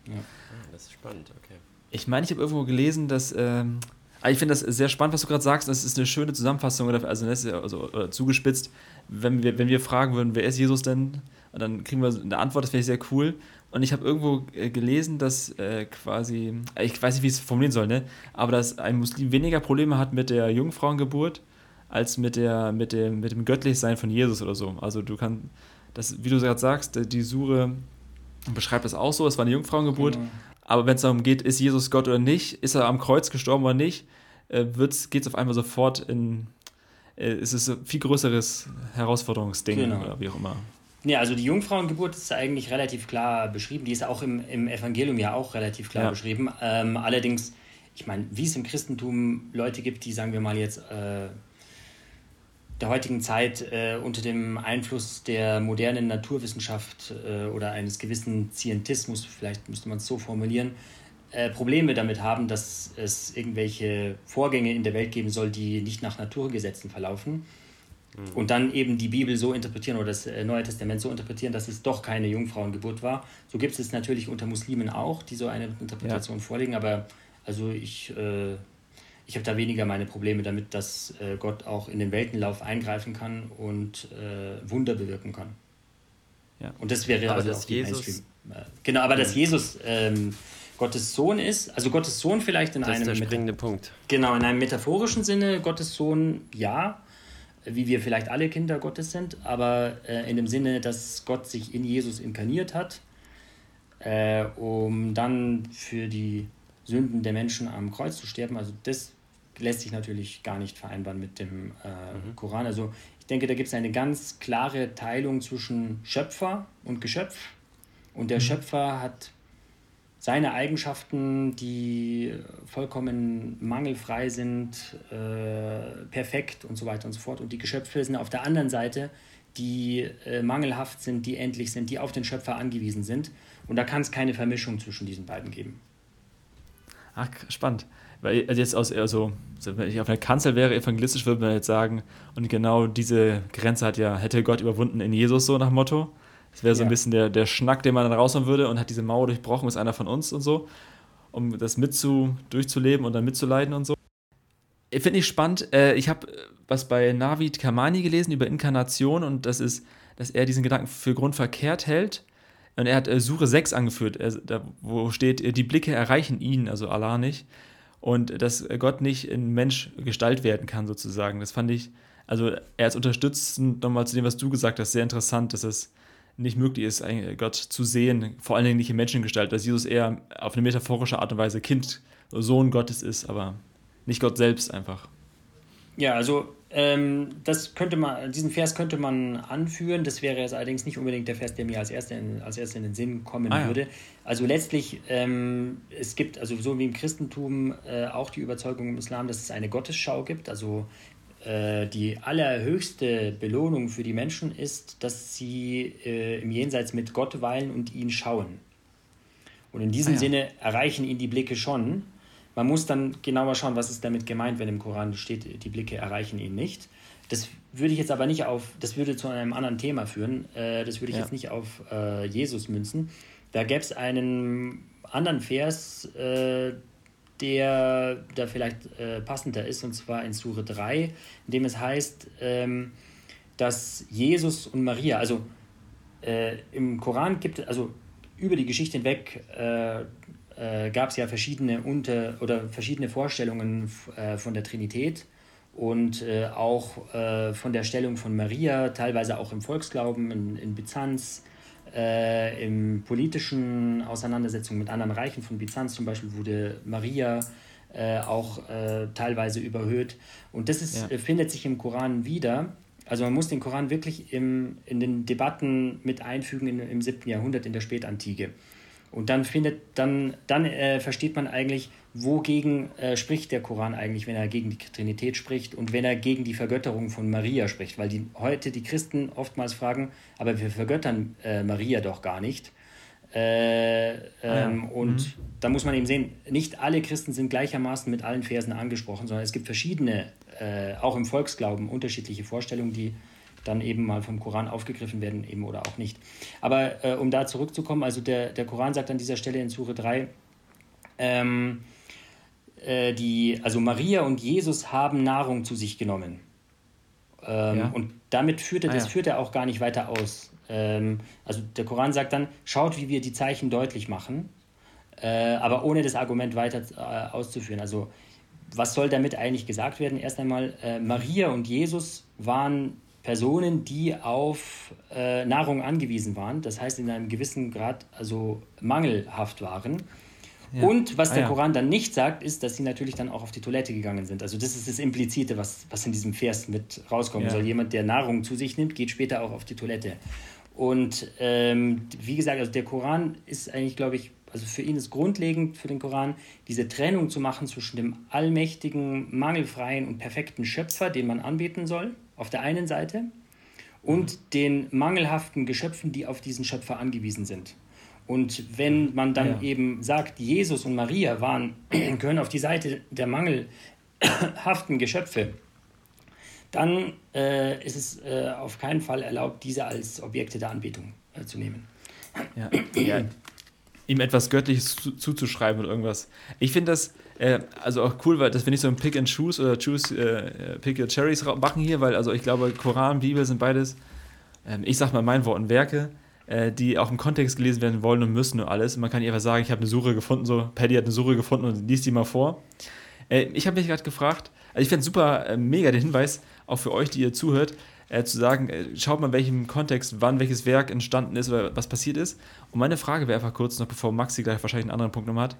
Mhm. Ja. Ah, das ist spannend, okay. Ich meine, ich habe irgendwo gelesen, dass ähm, Ah, ich finde das sehr spannend, was du gerade sagst. Das ist eine schöne Zusammenfassung, also, also oder zugespitzt. Wenn wir, wenn wir fragen würden, wer ist Jesus denn? Und dann kriegen wir eine Antwort, das wäre sehr cool. Und ich habe irgendwo äh, gelesen, dass äh, quasi, ich weiß nicht, wie ich es formulieren soll, ne? aber dass ein Muslim weniger Probleme hat mit der Jungfrauengeburt als mit, der, mit, dem, mit dem Göttlichsein von Jesus oder so. Also du kannst, das, wie du gerade sagst, die Sure beschreibt das auch so, es war eine Jungfrauengeburt, mhm. Aber wenn es darum geht, ist Jesus Gott oder nicht, ist er am Kreuz gestorben oder nicht, äh, geht es auf einmal sofort in, äh, ist es ein viel größeres Herausforderungsding genau. oder wie auch immer. Ja, also die Jungfrauengeburt ist eigentlich relativ klar beschrieben. Die ist auch im, im Evangelium ja auch relativ klar ja. beschrieben. Ähm, allerdings, ich meine, wie es im Christentum Leute gibt, die, sagen wir mal jetzt, äh, der heutigen Zeit äh, unter dem Einfluss der modernen Naturwissenschaft äh, oder eines gewissen Zientismus, vielleicht müsste man es so formulieren, äh, Probleme damit haben, dass es irgendwelche Vorgänge in der Welt geben soll, die nicht nach Naturgesetzen verlaufen. Mhm. Und dann eben die Bibel so interpretieren oder das äh, Neue Testament so interpretieren, dass es doch keine Jungfrauengeburt war. So gibt es natürlich unter Muslimen auch, die so eine Interpretation ja. vorlegen, aber also ich äh, ich habe da weniger meine Probleme damit, dass äh, Gott auch in den Weltenlauf eingreifen kann und äh, Wunder bewirken kann. Ja. Und das wäre aber also auch die Jesus, Mainstream. Äh, genau, aber dass Jesus ähm, Gottes Sohn ist, also Gottes Sohn vielleicht in das einem. Das ist der springende Punkt. Genau, in einem metaphorischen Sinne, Gottes Sohn ja, wie wir vielleicht alle Kinder Gottes sind, aber äh, in dem Sinne, dass Gott sich in Jesus inkarniert hat, äh, um dann für die Sünden der Menschen am Kreuz zu sterben. Also das lässt sich natürlich gar nicht vereinbaren mit dem äh, mhm. Koran. Also ich denke, da gibt es eine ganz klare Teilung zwischen Schöpfer und Geschöpf. Und der mhm. Schöpfer hat seine Eigenschaften, die vollkommen mangelfrei sind, äh, perfekt und so weiter und so fort. Und die Geschöpfe sind auf der anderen Seite, die äh, mangelhaft sind, die endlich sind, die auf den Schöpfer angewiesen sind. Und da kann es keine Vermischung zwischen diesen beiden geben. Ach, spannend. Weil also jetzt aus, also, wenn ich auf einer Kanzel wäre, evangelistisch, würde man jetzt sagen, und genau diese Grenze hat ja, hätte Gott überwunden in Jesus, so nach Motto. Das wäre so ja. ein bisschen der, der Schnack, den man dann raushauen würde und hat diese Mauer durchbrochen, ist einer von uns und so, um das mit zu, durchzuleben und dann mitzuleiden und so. Finde ich spannend. Äh, ich habe was bei Navid Kamani gelesen über Inkarnation und das ist, dass er diesen Gedanken für grundverkehrt hält. Und er hat äh, Suche 6 angeführt, da, wo steht, die Blicke erreichen ihn, also Allah nicht und dass Gott nicht in Mensch Gestalt werden kann, sozusagen. Das fand ich, also er als unterstützend nochmal zu dem, was du gesagt hast, sehr interessant, dass es nicht möglich ist, Gott zu sehen, vor allen Dingen nicht in Menschengestalt, dass Jesus eher auf eine metaphorische Art und Weise Kind, Sohn Gottes ist, aber nicht Gott selbst einfach. Ja, also ähm, das könnte man, diesen Vers könnte man anführen. Das wäre jetzt allerdings nicht unbedingt der Vers, der mir als erster in, als erster in den Sinn kommen ah, ja. würde. Also letztlich, ähm, es gibt, also so wie im Christentum äh, auch die Überzeugung im Islam, dass es eine Gottesschau gibt. Also äh, die allerhöchste Belohnung für die Menschen ist, dass sie äh, im Jenseits mit Gott weilen und ihn schauen. Und in diesem ah, ja. Sinne erreichen ihn die Blicke schon. Man muss dann genauer schauen, was ist damit gemeint, wenn im Koran steht, die Blicke erreichen ihn nicht. Das würde ich jetzt aber nicht auf, das würde zu einem anderen Thema führen. Äh, das würde ich ja. jetzt nicht auf äh, Jesus münzen. Da gäbe es einen anderen Vers, äh, der da vielleicht äh, passender ist, und zwar in Sure 3, in dem es heißt, ähm, dass Jesus und Maria, also äh, im Koran gibt es, also über die Geschichte hinweg äh, äh, gab es ja verschiedene unter oder verschiedene Vorstellungen äh, von der Trinität und äh, auch von der Stellung von Maria, teilweise auch im Volksglauben, in, in Byzanz, äh, im politischen Auseinandersetzungen mit anderen Reichen von Byzanz zum Beispiel wurde Maria äh, auch teilweise überhöht. Und das ist, ja. findet sich im Koran wieder. Also man muss den Koran wirklich im, in den Debatten mit einfügen in, im 7. Jahrhundert in der Spätantike. Und dann findet, dann, dann äh, versteht man eigentlich, wogegen äh, spricht der Koran eigentlich, wenn er gegen die Trinität spricht und wenn er gegen die Vergötterung von Maria spricht. Weil die, heute die Christen oftmals fragen, aber wir vergöttern äh, Maria doch gar nicht. Äh, ähm, ah ja. Und mhm. da muss man eben sehen, nicht alle Christen sind gleichermaßen mit allen Versen angesprochen, sondern es gibt verschiedene, äh, auch im Volksglauben, unterschiedliche Vorstellungen, die dann eben mal vom Koran aufgegriffen werden eben oder auch nicht. Aber äh, um da zurückzukommen, also der, der Koran sagt an dieser Stelle in Sure 3, ähm, äh, die, also Maria und Jesus haben Nahrung zu sich genommen. Ähm, ja. Und damit führt er, ah, das ja. führt er auch gar nicht weiter aus. Ähm, also der Koran sagt dann, schaut, wie wir die Zeichen deutlich machen, äh, aber ohne das Argument weiter äh, auszuführen. Also was soll damit eigentlich gesagt werden? Erst einmal, äh, Maria und Jesus waren Personen, die auf äh, Nahrung angewiesen waren, das heißt in einem gewissen Grad also mangelhaft waren. Ja. Und was der ah, ja. Koran dann nicht sagt, ist, dass sie natürlich dann auch auf die Toilette gegangen sind. Also das ist das Implizite, was, was in diesem Vers mit rauskommen ja. soll. Jemand, der Nahrung zu sich nimmt, geht später auch auf die Toilette. Und ähm, wie gesagt, also der Koran ist eigentlich, glaube ich, also für ihn ist grundlegend für den Koran, diese Trennung zu machen zwischen dem allmächtigen, mangelfreien und perfekten Schöpfer, den man anbeten soll, auf der einen Seite und mhm. den mangelhaften Geschöpfen, die auf diesen Schöpfer angewiesen sind. Und wenn man dann ja. eben sagt, Jesus und Maria waren, [CLEARS THROAT] gehören auf die Seite der mangelhaften Geschöpfe, dann äh, ist es äh, auf keinen Fall erlaubt, diese als Objekte der Anbetung äh, zu nehmen. Ja. ja. ihm etwas Göttliches zu, zuzuschreiben oder irgendwas. Ich finde das äh, also auch cool, weil das finde ich so ein Pick and Choose oder Choose äh, Pick Your Cherries machen hier, weil also ich glaube, Koran, Bibel sind beides, äh, ich sag mal mein Worten Werke, äh, die auch im Kontext gelesen werden wollen und müssen und alles. man kann einfach sagen, ich habe eine Suche gefunden, so Paddy hat eine Suche gefunden und liest die mal vor. Äh, ich habe mich gerade gefragt, also ich fände super äh, mega den Hinweis, auch für euch, die ihr zuhört, äh, zu sagen, äh, schaut mal, in welchem Kontext, wann welches Werk entstanden ist oder was passiert ist. Und meine Frage wäre einfach kurz, noch bevor Maxi gleich wahrscheinlich einen anderen Punkt nochmal hat.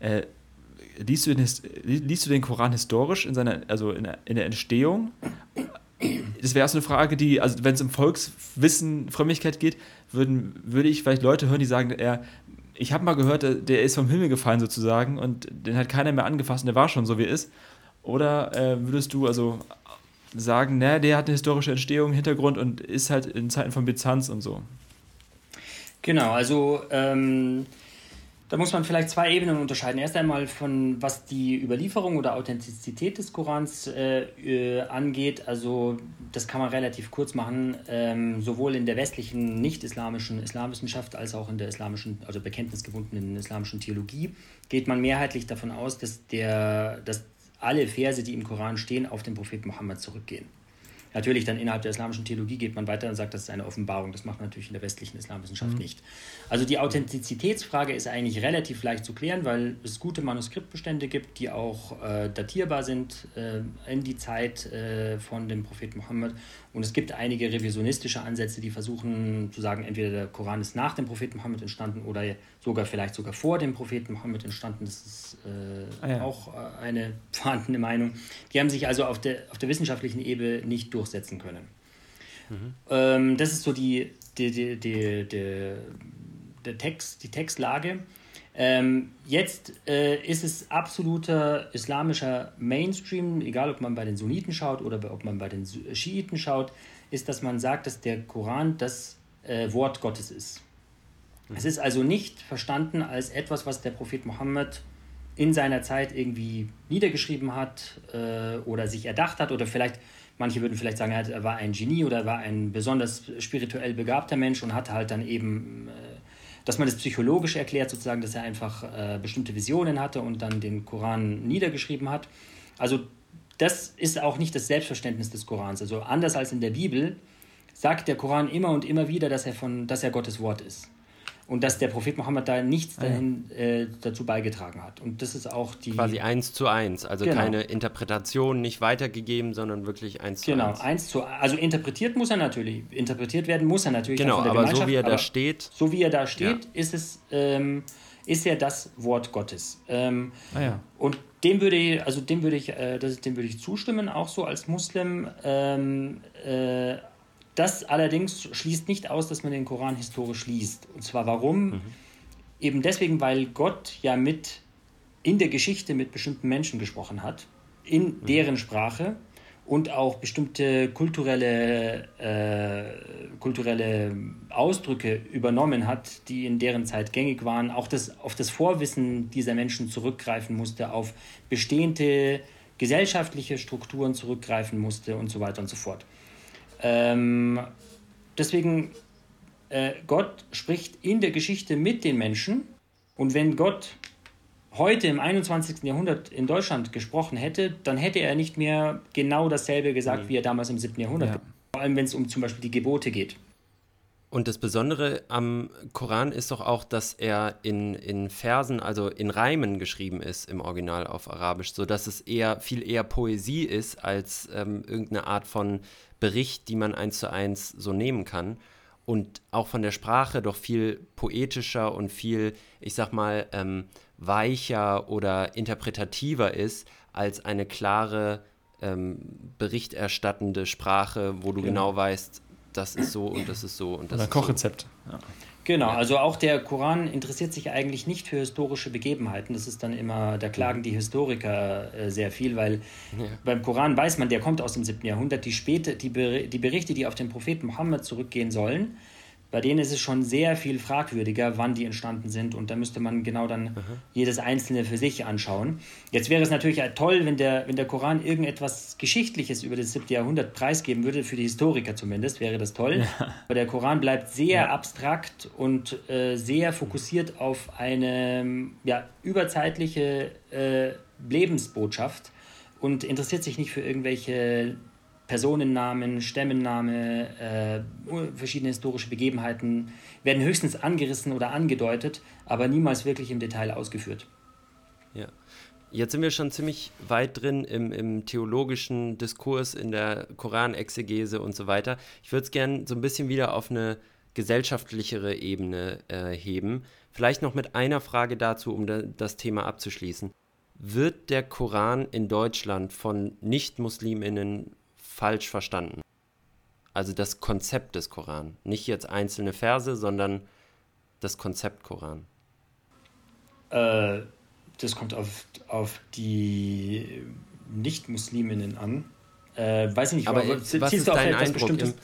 Äh, liest, du den, liest du den Koran historisch in seiner, also in der, in der Entstehung? Das wäre so eine Frage, die, also wenn es um Volkswissen, Frömmigkeit geht, würden, würde ich vielleicht Leute hören, die sagen, er, ich habe mal gehört, der ist vom Himmel gefallen sozusagen und den hat keiner mehr angefasst und der war schon so, wie er ist. Oder äh, würdest du also sagen, ne, der hat eine historische Entstehung, Hintergrund und ist halt in Zeiten von Byzanz und so. Genau, also ähm, da muss man vielleicht zwei Ebenen unterscheiden. Erst einmal von was die Überlieferung oder Authentizität des Korans äh, äh, angeht. Also das kann man relativ kurz machen. Ähm, sowohl in der westlichen nicht-islamischen Islamwissenschaft als auch in der islamischen, also bekenntnisgebundenen islamischen Theologie geht man mehrheitlich davon aus, dass der, dass alle Verse, die im Koran stehen, auf den Propheten Mohammed zurückgehen. Natürlich dann innerhalb der islamischen Theologie geht man weiter und sagt, das ist eine Offenbarung. Das macht man natürlich in der westlichen Islamwissenschaft mhm. nicht. Also die Authentizitätsfrage ist eigentlich relativ leicht zu klären, weil es gute Manuskriptbestände gibt, die auch äh, datierbar sind äh, in die Zeit äh, von dem Propheten Mohammed. Und es gibt einige revisionistische Ansätze, die versuchen zu sagen, entweder der Koran ist nach dem Propheten Mohammed entstanden oder sogar vielleicht sogar vor dem Propheten Mohammed entstanden. Das ist äh, ah, ja. auch äh, eine [LAUGHS] vorhandene Meinung. Die haben sich also auf der, auf der wissenschaftlichen Ebene nicht durchsetzen können. Mhm. Ähm, das ist so die, die, die, die, die, der Text, die Textlage. Ähm, jetzt äh, ist es absoluter islamischer Mainstream, egal ob man bei den Sunniten schaut oder ob man bei den Schiiten schaut, ist, dass man sagt, dass der Koran das äh, Wort Gottes ist. Es ist also nicht verstanden als etwas, was der Prophet Mohammed in seiner Zeit irgendwie niedergeschrieben hat äh, oder sich erdacht hat oder vielleicht, manche würden vielleicht sagen, er war ein Genie oder er war ein besonders spirituell begabter Mensch und hatte halt dann eben, äh, dass man das psychologisch erklärt, sozusagen, dass er einfach äh, bestimmte Visionen hatte und dann den Koran niedergeschrieben hat. Also das ist auch nicht das Selbstverständnis des Korans. Also anders als in der Bibel sagt der Koran immer und immer wieder, dass er, von, dass er Gottes Wort ist und dass der Prophet Mohammed da nichts dahin, äh, dazu beigetragen hat. Und das ist auch die. Quasi eins zu eins, also genau. keine Interpretation nicht weitergegeben, sondern wirklich eins zu genau, eins. Genau, eins zu Also interpretiert muss er natürlich, interpretiert werden muss er natürlich. Genau, aber so wie er da steht. So wie er da steht, ja. ist es. Ähm, ist ja das Wort Gottes. Ähm, ah ja. Und dem würde ich, also dem würde ich, äh, das, dem würde ich zustimmen, auch so als Muslim. Ähm, äh, das allerdings schließt nicht aus, dass man den Koran historisch liest. Und zwar warum? Mhm. Eben deswegen, weil Gott ja mit in der Geschichte mit bestimmten Menschen gesprochen hat, in mhm. deren Sprache und auch bestimmte kulturelle, äh, kulturelle Ausdrücke übernommen hat, die in deren Zeit gängig waren, auch das, auf das Vorwissen dieser Menschen zurückgreifen musste, auf bestehende gesellschaftliche Strukturen zurückgreifen musste und so weiter und so fort. Ähm, deswegen, äh, Gott spricht in der Geschichte mit den Menschen und wenn Gott heute im 21. Jahrhundert in Deutschland gesprochen hätte, dann hätte er nicht mehr genau dasselbe gesagt, mhm. wie er damals im 7. Jahrhundert. Ja. Vor allem, wenn es um zum Beispiel die Gebote geht. Und das Besondere am Koran ist doch auch, dass er in, in Versen, also in Reimen geschrieben ist im Original auf Arabisch, sodass es eher viel eher Poesie ist als ähm, irgendeine Art von Bericht, die man eins zu eins so nehmen kann. Und auch von der Sprache doch viel poetischer und viel, ich sag mal, ähm, weicher oder interpretativer ist als eine klare, ähm, berichterstattende Sprache, wo du ja. genau weißt, das ist so und das ist so und das Oder ist Kochrezept. So. Ja. Genau, also auch der Koran interessiert sich eigentlich nicht für historische Begebenheiten. Das ist dann immer, da klagen die Historiker äh, sehr viel, weil ja. beim Koran weiß man, der kommt aus dem 7. Jahrhundert. Die, späte, die, die Berichte, die auf den Propheten Mohammed zurückgehen sollen, bei denen ist es schon sehr viel fragwürdiger, wann die entstanden sind. Und da müsste man genau dann Aha. jedes einzelne für sich anschauen. Jetzt wäre es natürlich toll, wenn der, wenn der Koran irgendetwas Geschichtliches über das 7. Jahrhundert preisgeben würde, für die Historiker zumindest, wäre das toll. Ja. Aber der Koran bleibt sehr ja. abstrakt und äh, sehr fokussiert auf eine ja, überzeitliche äh, Lebensbotschaft und interessiert sich nicht für irgendwelche Personennamen, Stämmenname, äh, verschiedene historische Begebenheiten werden höchstens angerissen oder angedeutet, aber niemals wirklich im Detail ausgeführt. Ja. Jetzt sind wir schon ziemlich weit drin im, im theologischen Diskurs, in der Koranexegese und so weiter. Ich würde es gerne so ein bisschen wieder auf eine gesellschaftlichere Ebene äh, heben. Vielleicht noch mit einer Frage dazu, um da, das Thema abzuschließen. Wird der Koran in Deutschland von Nicht-Musliminnen falsch verstanden. Also das Konzept des Koran. Nicht jetzt einzelne Verse, sondern das Konzept Koran. Äh, das kommt auf, auf die Nicht-Musliminnen an. Äh, weiß ich nicht, aber, aber was ist dein Eindruck? Im,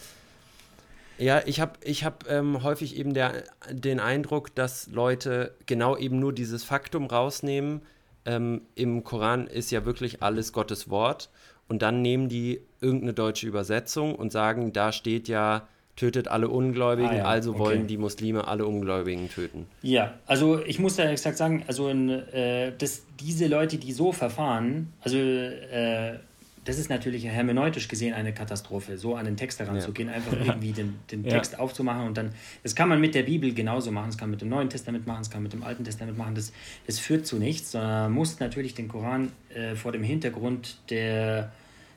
ja, ich habe ich hab, ähm, häufig eben der, den Eindruck, dass Leute genau eben nur dieses Faktum rausnehmen. Ähm, Im Koran ist ja wirklich alles Gottes Wort und dann nehmen die irgendeine deutsche Übersetzung und sagen, da steht ja, tötet alle Ungläubigen, ah, ja. also okay. wollen die Muslime alle Ungläubigen töten. Ja, also ich muss da exakt sagen, also in, äh, dass diese Leute, die so verfahren, also äh, das ist natürlich hermeneutisch gesehen eine Katastrophe, so an den Text heranzugehen, ja. einfach [LAUGHS] irgendwie den, den Text ja. aufzumachen und dann, das kann man mit der Bibel genauso machen, das kann man mit dem Neuen Testament machen, das kann man mit dem Alten Testament machen, das, das führt zu nichts, sondern man muss natürlich den Koran äh, vor dem Hintergrund der,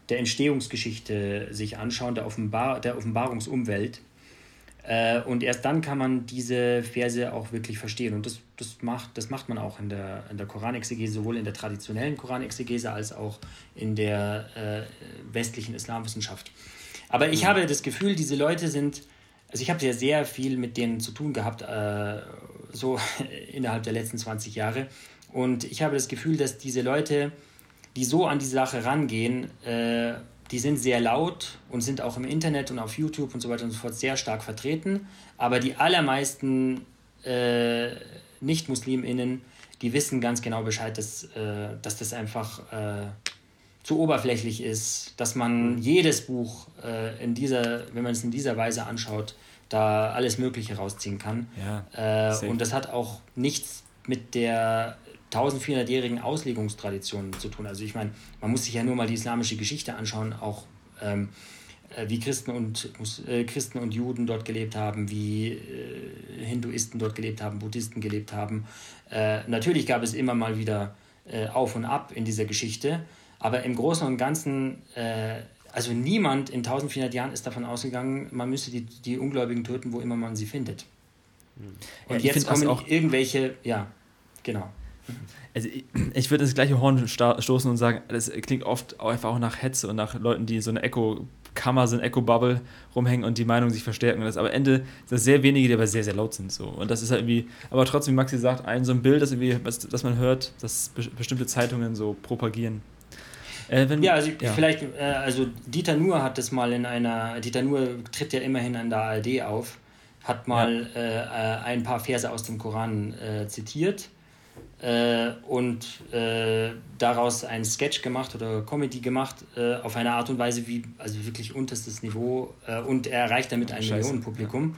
der Entstehungsgeschichte sich anschauen, der, Offenbar, der Offenbarungsumwelt äh, und erst dann kann man diese Verse auch wirklich verstehen. Und das, das, macht, das macht man auch in der, in der Koranexegese, sowohl in der traditionellen Koranexegese als auch in der äh, westlichen Islamwissenschaft. Aber ich mhm. habe das Gefühl, diese Leute sind, also ich habe ja sehr viel mit denen zu tun gehabt, äh, so [LAUGHS] innerhalb der letzten 20 Jahre. Und ich habe das Gefühl, dass diese Leute, die so an die Sache rangehen, äh, die sind sehr laut und sind auch im Internet und auf YouTube und so weiter und so fort sehr stark vertreten. Aber die allermeisten äh, Nicht-MuslimInnen, die wissen ganz genau Bescheid, dass, äh, dass das einfach äh, zu oberflächlich ist, dass man jedes Buch äh, in dieser, wenn man es in dieser Weise anschaut, da alles Mögliche rausziehen kann. Ja, äh, und das hat auch nichts mit der 1400-jährigen Auslegungstraditionen zu tun. Also ich meine, man muss sich ja nur mal die islamische Geschichte anschauen, auch ähm, äh, wie Christen und, äh, Christen und Juden dort gelebt haben, wie äh, Hinduisten dort gelebt haben, Buddhisten gelebt haben. Äh, natürlich gab es immer mal wieder äh, Auf und Ab in dieser Geschichte, aber im Großen und Ganzen, äh, also niemand in 1400 Jahren ist davon ausgegangen, man müsse die, die Ungläubigen töten, wo immer man sie findet. Und ja, jetzt kommen irgendwelche, ja, genau. Also ich, ich würde ins gleiche Horn stoßen und sagen, das klingt oft einfach auch nach Hetze und nach Leuten, die so eine Echo-Kammer, so eine Echo-Bubble rumhängen und die Meinung sich verstärken. Und das, aber am Ende sind das sehr wenige, die aber sehr, sehr laut sind. So. Und das ist halt irgendwie, aber trotzdem, wie Maxi sagt, ein so ein Bild, das, irgendwie, was, das man hört, dass bestimmte Zeitungen so propagieren. Äh, wenn, ja, also ja. vielleicht, äh, also Dieter Nuhr hat das mal in einer, Dieter Nuhr tritt ja immerhin an der ARD auf, hat mal ja. äh, äh ein paar Verse aus dem Koran äh, zitiert und äh, daraus einen Sketch gemacht oder Comedy gemacht äh, auf eine Art und Weise wie also wirklich unterstes Niveau äh, und er erreicht damit ein Scheiße. Millionenpublikum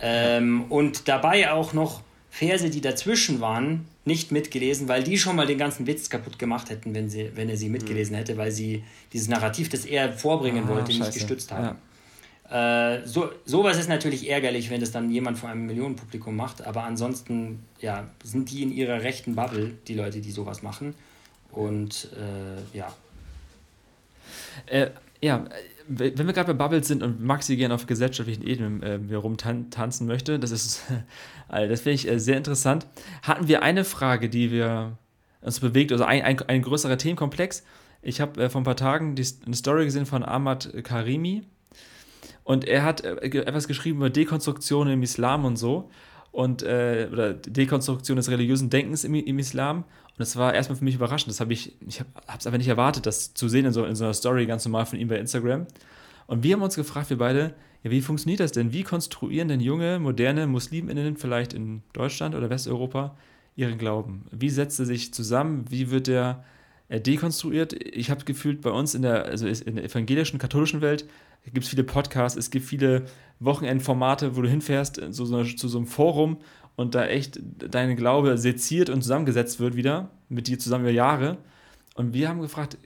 ähm, und dabei auch noch Verse, die dazwischen waren, nicht mitgelesen, weil die schon mal den ganzen Witz kaputt gemacht hätten, wenn, sie, wenn er sie mitgelesen mhm. hätte, weil sie dieses Narrativ, das er vorbringen ah, wollte, Scheiße. nicht gestützt haben. Ja. Äh, so, sowas ist natürlich ärgerlich, wenn das dann jemand vor einem Millionenpublikum macht, aber ansonsten ja, sind die in ihrer rechten Bubble, die Leute, die sowas machen. Und äh, ja. Äh, ja, wenn wir gerade bei Bubbles sind und Maxi gerne auf gesellschaftlichen Ebenen äh, rumtanzen möchte, das ist, [LAUGHS] also das finde ich äh, sehr interessant. Hatten wir eine Frage, die wir uns bewegt, also ein, ein, ein größerer Themenkomplex. Ich habe äh, vor ein paar Tagen die, eine Story gesehen von Ahmad Karimi, und er hat äh, etwas geschrieben über Dekonstruktion im Islam und so. Und, äh, oder Dekonstruktion des religiösen Denkens im, im Islam. Und das war erstmal für mich überraschend. Das habe ich, ich habe es einfach nicht erwartet, das zu sehen in so, in so einer Story ganz normal von ihm bei Instagram. Und wir haben uns gefragt, wir beide, ja, wie funktioniert das denn? Wie konstruieren denn junge, moderne MuslimInnen vielleicht in Deutschland oder Westeuropa ihren Glauben? Wie setzt er sich zusammen? Wie wird der äh, dekonstruiert? Ich habe gefühlt, bei uns in der, also in der evangelischen, katholischen Welt gibt es viele Podcasts, es gibt viele Wochenendformate, wo du hinfährst zu so, zu so einem Forum und da echt dein Glaube seziert und zusammengesetzt wird wieder, mit dir zusammen über Jahre. Und wir haben gefragt,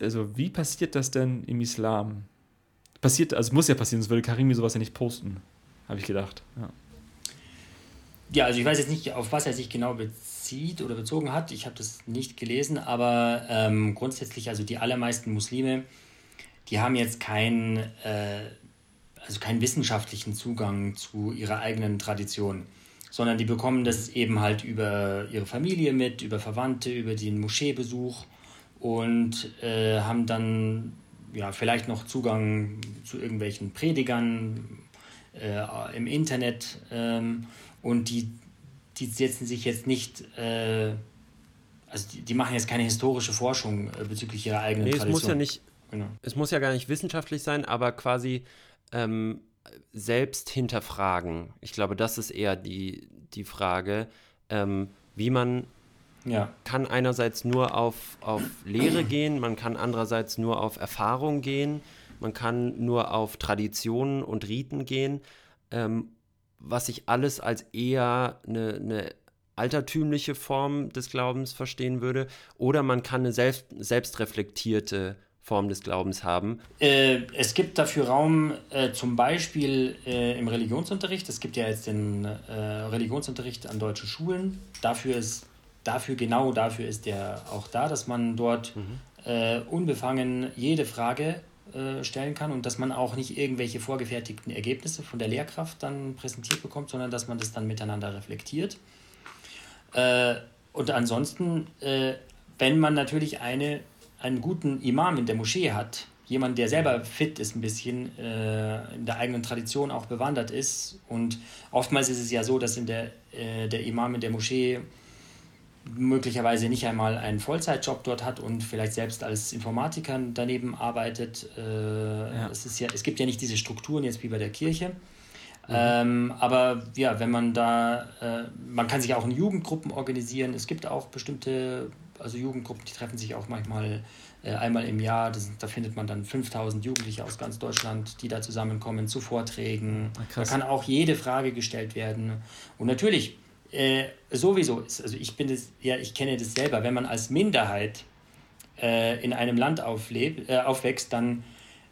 also wie passiert das denn im Islam? Passiert, also muss ja passieren, sonst würde Karimi sowas ja nicht posten, habe ich gedacht. Ja. ja, also ich weiß jetzt nicht, auf was er sich genau bezieht oder bezogen hat. Ich habe das nicht gelesen, aber ähm, grundsätzlich, also die allermeisten Muslime die haben jetzt keinen, äh, also keinen wissenschaftlichen Zugang zu ihrer eigenen Tradition, sondern die bekommen das eben halt über ihre Familie mit, über Verwandte, über den Moscheebesuch und äh, haben dann ja vielleicht noch Zugang zu irgendwelchen Predigern äh, im Internet ähm, und die, die setzen sich jetzt nicht äh, also die, die, machen jetzt keine historische Forschung äh, bezüglich ihrer eigenen nee, Tradition. Es muss ja nicht, Genau. Es muss ja gar nicht wissenschaftlich sein, aber quasi ähm, selbst hinterfragen. Ich glaube, das ist eher die, die Frage, ähm, wie man ja. kann einerseits nur auf, auf Lehre [CLEARS THROAT] gehen, man kann andererseits nur auf Erfahrung gehen, man kann nur auf Traditionen und Riten gehen, ähm, was ich alles als eher eine, eine altertümliche Form des Glaubens verstehen würde, oder man kann eine selbst, selbstreflektierte Form des Glaubens haben? Äh, es gibt dafür Raum äh, zum Beispiel äh, im Religionsunterricht. Es gibt ja jetzt den äh, Religionsunterricht an deutschen Schulen. Dafür ist, dafür, genau dafür ist der auch da, dass man dort mhm. Äh, unbefangen jede Frage äh, stellen kann und dass man auch nicht irgendwelche vorgefertigten Ergebnisse von der Lehrkraft dann präsentiert bekommt, sondern dass man das dann miteinander reflektiert. und ansonsten, wenn man natürlich eine einen guten Imam in der Moschee hat, jemand, der selber fit ist, ein bisschen äh, in der eigenen Tradition auch bewandert ist. Und oftmals ist es ja so, dass in der, äh, der Imam in der Moschee möglicherweise nicht einmal einen Vollzeitjob dort hat und vielleicht selbst als Informatiker daneben arbeitet. Äh, ja. es, ist ja, es gibt ja nicht diese Strukturen jetzt wie bei der Kirche. Mhm. Ähm, aber ja, wenn man da, äh, man kann sich auch in Jugendgruppen organisieren. Es gibt auch bestimmte also Jugendgruppen, die treffen sich auch manchmal äh, einmal im Jahr. Das, da findet man dann 5000 Jugendliche aus ganz Deutschland, die da zusammenkommen zu Vorträgen. Ach, da kann auch jede Frage gestellt werden. Und natürlich, äh, sowieso ist, also ich bin das, ja, ich kenne das selber, wenn man als Minderheit äh, in einem Land auflebt, äh, aufwächst, dann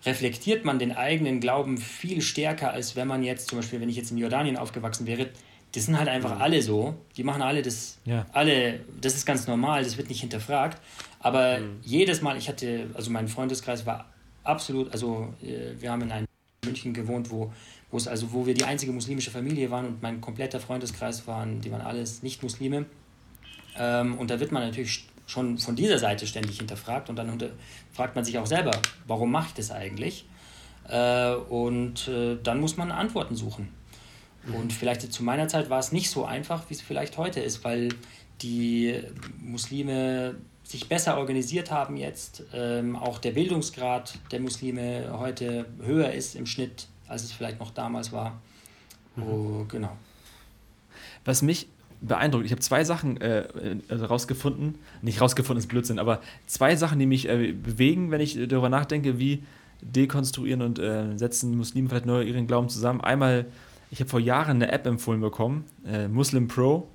reflektiert man den eigenen Glauben viel stärker, als wenn man jetzt, zum Beispiel, wenn ich jetzt in Jordanien aufgewachsen wäre, das sind halt einfach alle so. Die machen alle das, ja. alle, das ist ganz normal, das wird nicht hinterfragt. Aber mhm. jedes Mal, ich hatte, also mein Freundeskreis war absolut, also äh, wir haben in einem München gewohnt, wo, wo es also, wo wir die einzige muslimische Familie waren und mein kompletter Freundeskreis waren, die waren alles Nicht-Muslime. Ähm, und da wird man natürlich schon von dieser Seite ständig hinterfragt und dann fragt man sich auch selber, warum mache ich das eigentlich? Äh, und äh, dann muss man Antworten suchen. Und vielleicht zu meiner Zeit war es nicht so einfach, wie es vielleicht heute ist, weil die Muslime sich besser organisiert haben jetzt. Ähm, auch der Bildungsgrad der Muslime heute höher ist im Schnitt, als es vielleicht noch damals war. Mhm. Oh, genau. Was mich beeindruckt, ich habe zwei Sachen äh, also rausgefunden, nicht rausgefunden ist Blödsinn, aber zwei Sachen, die mich äh, bewegen, wenn ich darüber nachdenke, wie dekonstruieren und äh, setzen Muslime vielleicht neu ihren Glauben zusammen. Einmal ich habe vor Jahren eine App empfohlen bekommen, äh, Muslim Pro.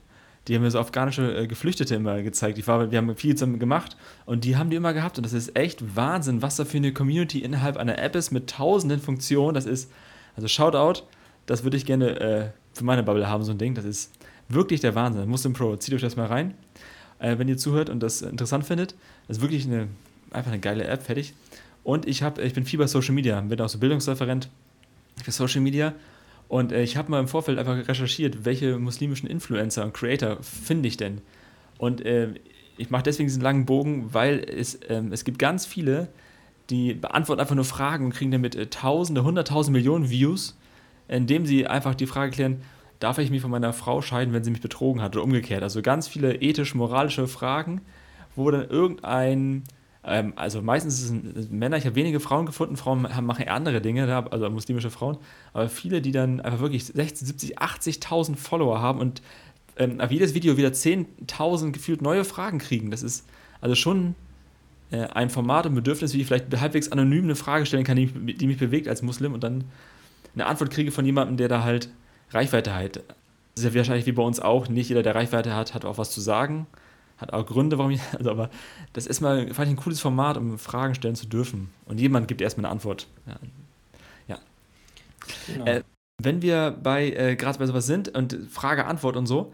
Die haben mir so afghanische äh, Geflüchtete immer gezeigt. Ich war, wir haben viel zusammen gemacht und die haben die immer gehabt. Und das ist echt Wahnsinn, was da für eine Community innerhalb einer App ist mit tausenden Funktionen. Das ist, also Shoutout, das würde ich gerne äh, für meine Bubble haben, so ein Ding. Das ist wirklich der Wahnsinn. Muslim Pro, zieht euch das mal rein, äh, wenn ihr zuhört und das interessant findet. Das ist wirklich eine, einfach eine geile App, fertig. Und ich, hab, ich bin viel bei Social Media, bin auch so Bildungsreferent für Social Media und äh, ich habe mal im Vorfeld einfach recherchiert, welche muslimischen Influencer und Creator finde ich denn. Und äh, ich mache deswegen diesen langen Bogen, weil es, ähm, es gibt ganz viele, die beantworten einfach nur Fragen und kriegen damit äh, Tausende, Hunderttausend Millionen Views, indem sie einfach die Frage klären, darf ich mich von meiner Frau scheiden, wenn sie mich betrogen hat oder umgekehrt. Also ganz viele ethisch-moralische Fragen, wo dann irgendein ähm, also meistens sind es Männer, ich habe wenige Frauen gefunden, Frauen machen eher andere Dinge, also muslimische Frauen, aber viele, die dann einfach wirklich 60, 70, 80.000 Follower haben und ähm, auf jedes Video wieder 10.000 gefühlt neue Fragen kriegen. Das ist also schon äh, ein Format und Bedürfnis, wie ich vielleicht halbwegs anonym eine Frage stellen kann, die, die mich bewegt als Muslim und dann eine Antwort kriege von jemandem, der da halt Reichweite hat. Das ist ja wahrscheinlich wie bei uns auch, nicht jeder, der Reichweite hat, hat auch was zu sagen hat auch Gründe, warum ich, also aber das ist mal, fand ich ein cooles Format, um Fragen stellen zu dürfen. Und jemand gibt erstmal eine Antwort. Ja. ja. Genau. Äh, wenn wir bei, äh, gerade bei sowas sind und Frage, Antwort und so,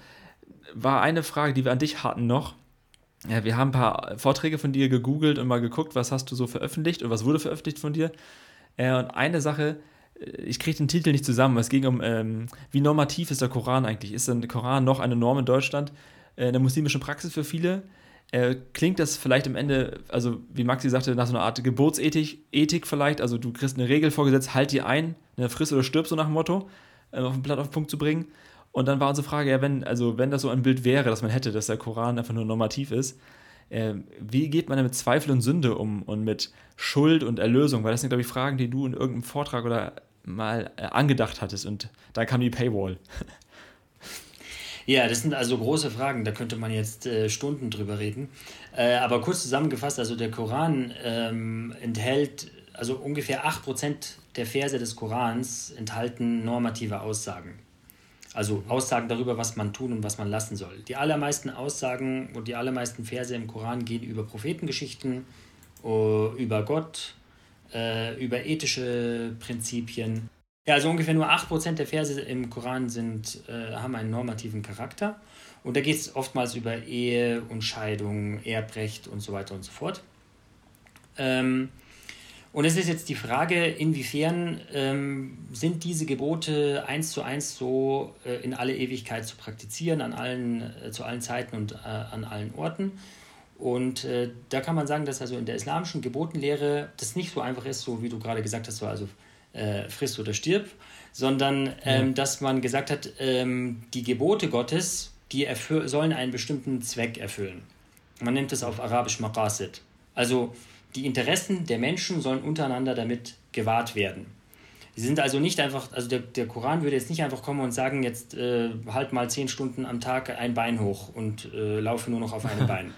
war eine Frage, die wir an dich hatten noch. Ja, wir haben ein paar Vorträge von dir gegoogelt und mal geguckt, was hast du so veröffentlicht und was wurde veröffentlicht von dir. Äh, und eine Sache, äh, ich kriege den Titel nicht zusammen, es ging um, ähm, wie normativ ist der Koran eigentlich? Ist der Koran noch eine Norm in Deutschland? Äh, der muslimischen Praxis für viele. Äh, klingt das vielleicht am Ende, also wie Maxi sagte, nach so einer Art Geburtsethik Ethik vielleicht, also du kriegst eine Regel vorgesetzt, halt die ein, ne, friss oder stirb so nach dem Motto, äh, auf den Blatt auf den Punkt zu bringen. Und dann war unsere Frage, ja, wenn, also wenn das so ein Bild wäre, dass man hätte, dass der Koran einfach nur normativ ist, äh, wie geht man denn mit Zweifel und Sünde um und mit Schuld und Erlösung? Weil das sind, glaube ich, Fragen, die du in irgendeinem Vortrag oder mal äh, angedacht hattest und da kam die Paywall. [LAUGHS] Ja, das sind also große Fragen, da könnte man jetzt äh, Stunden drüber reden. Äh, aber kurz zusammengefasst, also der Koran ähm, enthält, also ungefähr 8% der Verse des Korans enthalten normative Aussagen. Also Aussagen darüber, was man tun und was man lassen soll. Die allermeisten Aussagen und die allermeisten Verse im Koran gehen über Prophetengeschichten uh, über Gott, uh, über ethische Prinzipien. Ja, also ungefähr nur 8% der Verse im Koran sind, uh, haben einen normativen Charakter. Und da geht es oftmals über Ehe und Scheidung, Erbrecht und so weiter und so fort. Ähm, und es ist jetzt die Frage, inwiefern ähm, sind diese Gebote eins zu eins so äh, in alle Ewigkeit zu praktizieren, an allen, äh, zu allen Zeiten und äh, an allen Orten. Und äh, da kann man sagen, dass also in der islamischen Gebotenlehre das nicht so einfach ist, so wie du gerade gesagt hast, so also äh, frisst oder stirb, sondern ähm, ja. dass man gesagt hat, ähm, die Gebote Gottes, die sollen einen bestimmten Zweck erfüllen. Man nennt es auf Arabisch Maqasid. Also die Interessen der Menschen sollen untereinander damit gewahrt werden. Sie sind also nicht einfach, also der, der Koran würde jetzt nicht einfach kommen und sagen, jetzt äh, halt mal zehn Stunden am Tag ein Bein hoch und äh, laufe nur noch auf einem [LAUGHS] Bein.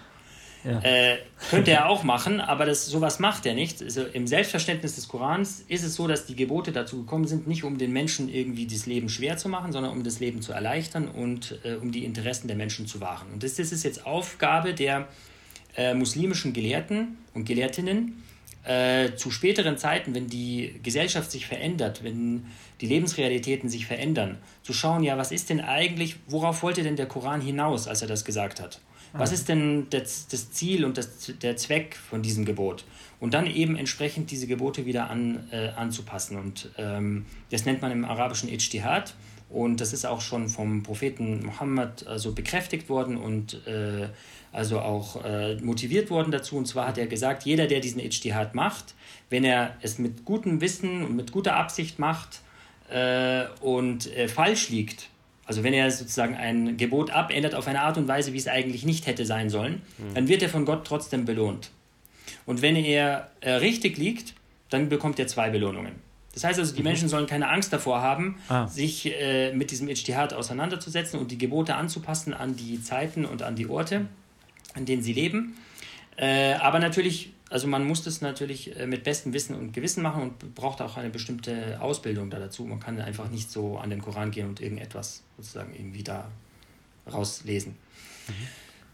Ja. äh, könnte er auch machen, aber das, sowas macht er nicht. Also Im Selbstverständnis des Korans ist es so, dass die Gebote dazu gekommen sind, nicht um den Menschen irgendwie das Leben schwer zu machen, sondern um das Leben zu erleichtern und äh, um die Interessen der Menschen zu wahren. Und das, das ist jetzt Aufgabe der äh, muslimischen Gelehrten und Gelehrtinnen äh, zu späteren Zeiten, wenn die Gesellschaft sich verändert, wenn die Lebensrealitäten sich verändern, zu schauen, ja, was ist denn eigentlich, worauf wollte denn der Koran hinaus, als er das gesagt hat? Was ist denn das, das Ziel und das, der Zweck von diesem Gebot? Und dann eben entsprechend diese Gebote wieder an, äh, anzupassen. Und ähm, das nennt man im arabischen Ijtihad. Und das ist auch schon vom Propheten Mohammed also bekräftigt worden und äh, also auch äh, motiviert worden dazu. Und zwar hat er gesagt, jeder, der diesen Ijtihad macht, wenn er es mit gutem Wissen und mit guter Absicht macht äh, und äh, falsch liegt, also wenn er sozusagen ein Gebot abändert auf eine Art und Weise, wie es eigentlich nicht hätte sein sollen, mhm. dann wird er von Gott trotzdem belohnt. Und wenn er äh, richtig liegt, dann bekommt er zwei Belohnungen. Das heißt also, die mhm. Menschen sollen keine Angst davor haben, ah. sich äh, mit diesem Ijtihad auseinanderzusetzen und die Gebote anzupassen an die Zeiten und an die Orte in denen sie leben. Äh, aber natürlich, also man muss das natürlich äh, mit bestem Wissen und Gewissen machen und braucht auch eine bestimmte Ausbildung da dazu. Man kann einfach nicht so an den Koran gehen und irgendetwas sozusagen irgendwie da rauslesen. Mhm.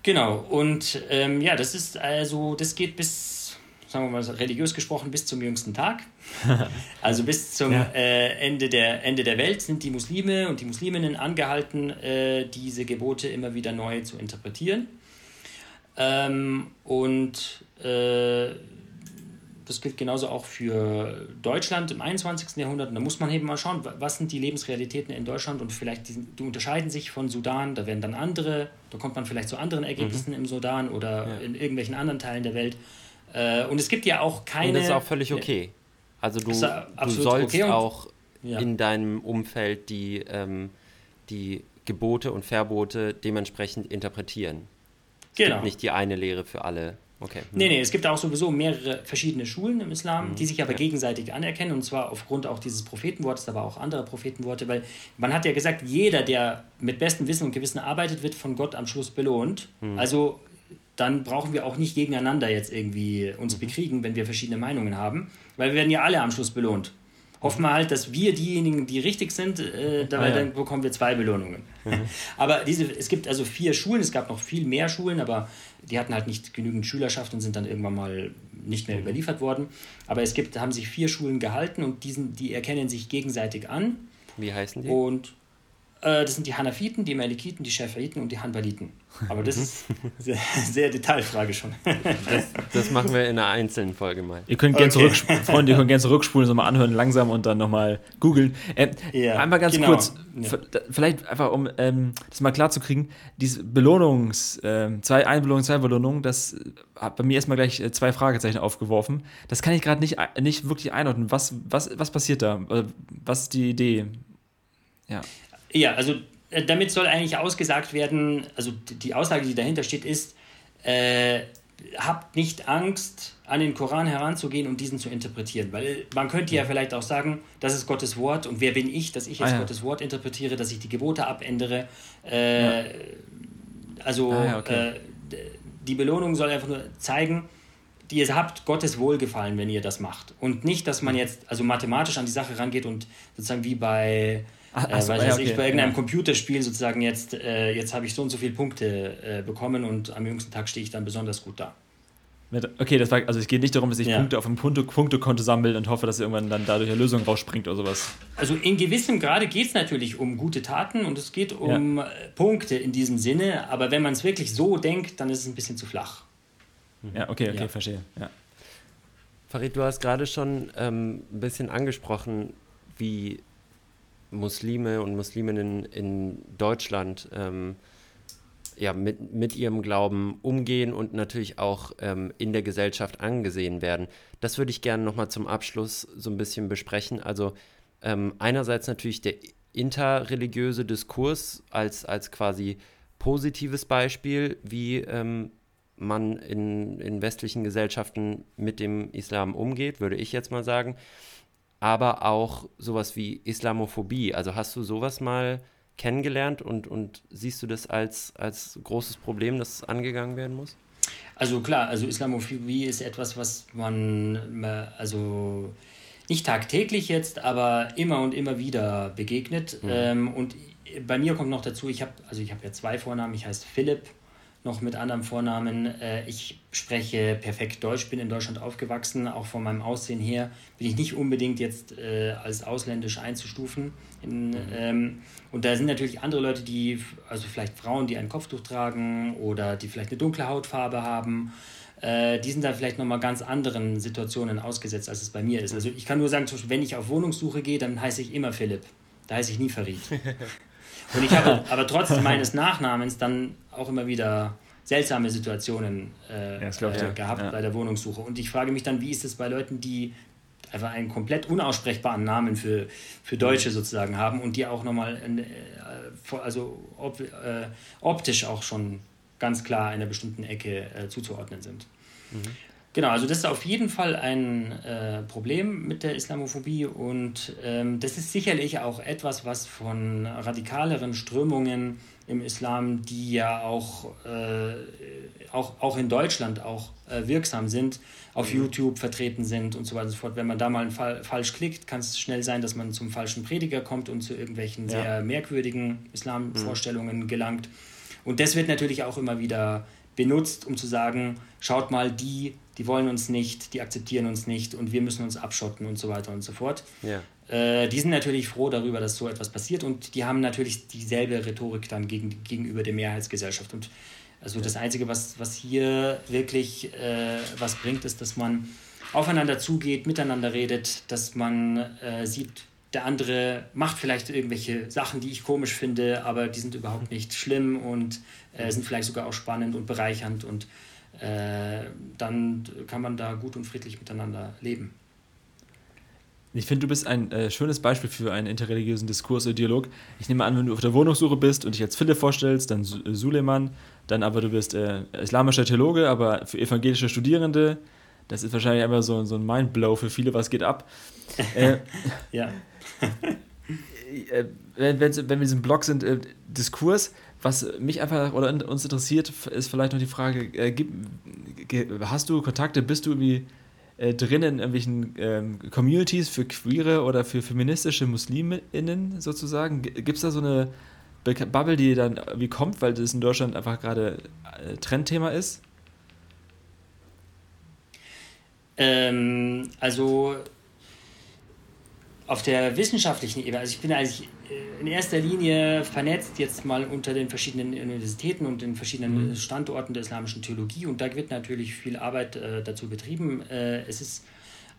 Genau, und ähm, ja, das ist also, das geht bis, sagen wir mal religiös gesprochen, bis zum jüngsten Tag. [LAUGHS] also bis zum ja. äh, Ende, der, Ende der Welt sind die Muslime und die Musliminnen angehalten, äh, diese Gebote immer wieder neu zu interpretieren. Ähm, und äh, das gilt genauso auch für Deutschland im 21. Jahrhundert. Und da muss man eben mal schauen, was sind die Lebensrealitäten in Deutschland und vielleicht die, die unterscheiden sich von Sudan. Da werden dann andere, da kommt man vielleicht zu anderen Ergebnissen mhm. im Sudan oder ja. in irgendwelchen anderen Teilen der Welt. Äh, und es gibt ja auch keine. Und das ist auch völlig okay. Also du, du sollst okay auch ja. in deinem Umfeld die, ähm, die Gebote und Verbote dementsprechend interpretieren. Es genau. gibt nicht die eine Lehre für alle. Okay. Nee, nee, es gibt auch sowieso mehrere verschiedene Schulen im Islam, mhm. die sich aber ja. gegenseitig anerkennen und zwar aufgrund auch dieses Prophetenwortes, aber auch anderer Prophetenworte, weil man hat ja gesagt, jeder, der mit bestem Wissen und Gewissen arbeitet, wird von Gott am Schluss belohnt. Mhm. Also dann brauchen wir auch nicht gegeneinander jetzt irgendwie uns mhm. bekriegen, wenn wir verschiedene Meinungen haben, weil wir werden ja alle am Schluss belohnt hoffen wir halt, dass wir diejenigen, die richtig sind, äh, dabei, ah, ja. dann bekommen wir zwei Belohnungen. Mhm. [LAUGHS] Aber diese, es gibt also vier Schulen, es gab noch viel mehr Schulen, aber die hatten halt nicht genügend Schülerschaft und sind dann irgendwann mal nicht mehr mhm. überliefert worden. Aber es gibt, haben sich vier Schulen gehalten und diesen, die erkennen sich gegenseitig an. Wie heißen die? Und das sind die Hanafiten, die Malikiten, die Schäferiten und die Hanbaliten. Aber das ist eine sehr, sehr Detailfrage schon. Das, das, machen wir in einer einzelnen Folge mal. Ihr könnt gerne okay. zurück, Freunde, ihr könnt gerne zurückspulen, so mal anhören, langsam und dann nochmal googeln. Äh, ja, einmal ganz genau. kurz, ja. vielleicht einfach, um ähm, das mal klar zu kriegen, diese Belohnungs, äh, zwei Einbelohnungen, zwei Belohnungen, das hat bei mir erstmal gleich äh, zwei Fragezeichen aufgeworfen. Das kann ich gerade nicht, nicht wirklich einordnen. Was, was, was passiert da? Was ist die Idee? Ja. Ja, also äh, damit soll eigentlich ausgesagt werden, also die Aussage, die dahinter steht, ist, äh, habt nicht Angst, an den Koran heranzugehen und diesen zu interpretieren. Weil man könnte ja vielleicht auch sagen, das ist Gottes Wort und wer bin ich, dass ich jetzt ah, ja. Gottes Wort interpretiere, dass ich die Gebote abändere. Äh, ja. Also ah, ja, okay. äh, die Belohnung soll einfach nur zeigen, die ihr habt Gottes Wohlgefallen, wenn ihr das macht. Und nicht, dass man jetzt also mathematisch an die Sache rangeht und sozusagen wie bei Ach, äh, weil ja, okay. ich bei irgendeinem ja. Computerspiel sozusagen jetzt, äh, jetzt habe ich so und so viele Punkte äh, bekommen und am jüngsten Tag stehe ich dann besonders gut da. Okay, das war, also es geht nicht darum, dass ich ja. Punkte auf einem Punkte, Punktekonto sammle und hoffe, dass irgendwann dann dadurch eine Lösung rausspringt oder sowas. Also in gewissem Grade geht es natürlich um gute Taten und es geht um ja. Punkte in diesem Sinne, aber wenn man es wirklich so denkt, dann ist es ein bisschen zu flach. Ja, okay, okay, ja. verstehe. Ja. Farid, du hast gerade schon ähm, ein bisschen angesprochen, wie Muslime und Musliminnen in Deutschland ähm, ja, mit, mit ihrem Glauben umgehen und natürlich auch ähm, in der Gesellschaft angesehen werden. Das würde ich gerne nochmal zum Abschluss so ein bisschen besprechen. Also ähm, einerseits natürlich der interreligiöse Diskurs als, als quasi positives Beispiel, wie ähm, man in, in westlichen Gesellschaften mit dem Islam umgeht, würde ich jetzt mal sagen. Aber auch sowas wie Islamophobie. Also hast du sowas mal kennengelernt und, und siehst du das als, als großes Problem, das angegangen werden muss? Also klar, also Islamophobie ist etwas, was man also nicht tagtäglich jetzt, aber immer und immer wieder begegnet. Mhm. Ähm, und bei mir kommt noch dazu, ich habe also ich habe ja zwei Vornamen, ich heiße Philipp noch mit anderem Vornamen. Äh, ich spreche perfekt Deutsch, bin in Deutschland aufgewachsen, auch von meinem Aussehen her bin ich nicht unbedingt jetzt äh, als ausländisch einzustufen. In, mhm. ähm, und da sind natürlich andere Leute, die, also vielleicht Frauen, die ein Kopftuch tragen oder die vielleicht eine dunkle Hautfarbe haben. Äh, die sind da vielleicht nochmal ganz anderen Situationen ausgesetzt, als es bei mir ist. Also ich kann nur sagen, wenn ich auf Wohnungssuche gehe, dann heiße ich immer Philipp. Da heiße ich nie Farid. [LAUGHS] Und ich habe [LAUGHS] aber trotz meines Nachnamens dann auch immer wieder seltsame Situationen äh, ja, äh, gehabt ja. bei der Wohnungssuche. Und ich frage mich dann, wie ist es bei Leuten, die einfach einen komplett unaussprechbaren Namen für, für Deutsche mhm. sozusagen haben und die auch nochmal äh, also ob, äh, optisch auch schon ganz klar einer bestimmten Ecke äh, zuzuordnen sind. Mhm. Genau, also das ist auf jeden Fall ein äh, Problem mit der Islamophobie und ähm, das ist sicherlich auch etwas, was von radikaleren Strömungen im Islam, die ja auch, äh, auch, auch in Deutschland auch äh, wirksam sind, auf mhm. YouTube vertreten sind und so weiter und so fort. Wenn man da mal Fall, falsch klickt, kann es schnell sein, dass man zum falschen Prediger kommt und zu irgendwelchen ja. sehr merkwürdigen Islamvorstellungen mhm. gelangt. Und das wird natürlich auch immer wieder benutzt, um zu sagen, schaut mal, die die wollen uns nicht, die akzeptieren uns nicht und wir müssen uns abschotten und so weiter und so fort. Ja. Äh, die sind natürlich froh darüber, dass so etwas passiert und die haben natürlich dieselbe Rhetorik dann gegen, gegenüber der Mehrheitsgesellschaft. Und also ja. das Einzige, was, was hier wirklich äh, was bringt, ist, dass man aufeinander zugeht, miteinander redet, dass man äh, sieht, der andere macht vielleicht irgendwelche Sachen, die ich komisch finde, aber die sind überhaupt nicht schlimm und äh, sind vielleicht sogar auch spannend und bereichernd und äh, dann kann man da gut und friedlich miteinander leben. Ich finde, du bist ein äh, schönes Beispiel für einen interreligiösen Diskurs oder Dialog. Ich nehme an, wenn du auf der Wohnungssuche bist und dich als Philipp vorstellst, dann äh, Suleiman, dann aber du bist äh, islamischer Theologe, aber für evangelische Studierende, das ist wahrscheinlich einfach so, so ein Mindblow für viele, was geht ab. [LAUGHS] Äh, ja. [LAUGHS] Äh, wenn, wenn, wenn wir in diesem Blog sind, Diskurs, was mich einfach oder uns interessiert, ist vielleicht noch die Frage: äh, Hast du Kontakte, bist du irgendwie äh, drin in irgendwelchen ähm, Communities für queere oder für feministische MuslimInnen sozusagen? Gibt es da so eine Bubble, die dann wie kommt, weil das in Deutschland einfach gerade äh, Trendthema ist? Ähm, also auf der wissenschaftlichen Ebene, also ich bin eigentlich in erster Linie vernetzt jetzt mal unter den verschiedenen Universitäten und den verschiedenen mhm. Standorten der islamischen Theologie und da wird natürlich viel Arbeit äh, dazu betrieben. Äh, es ist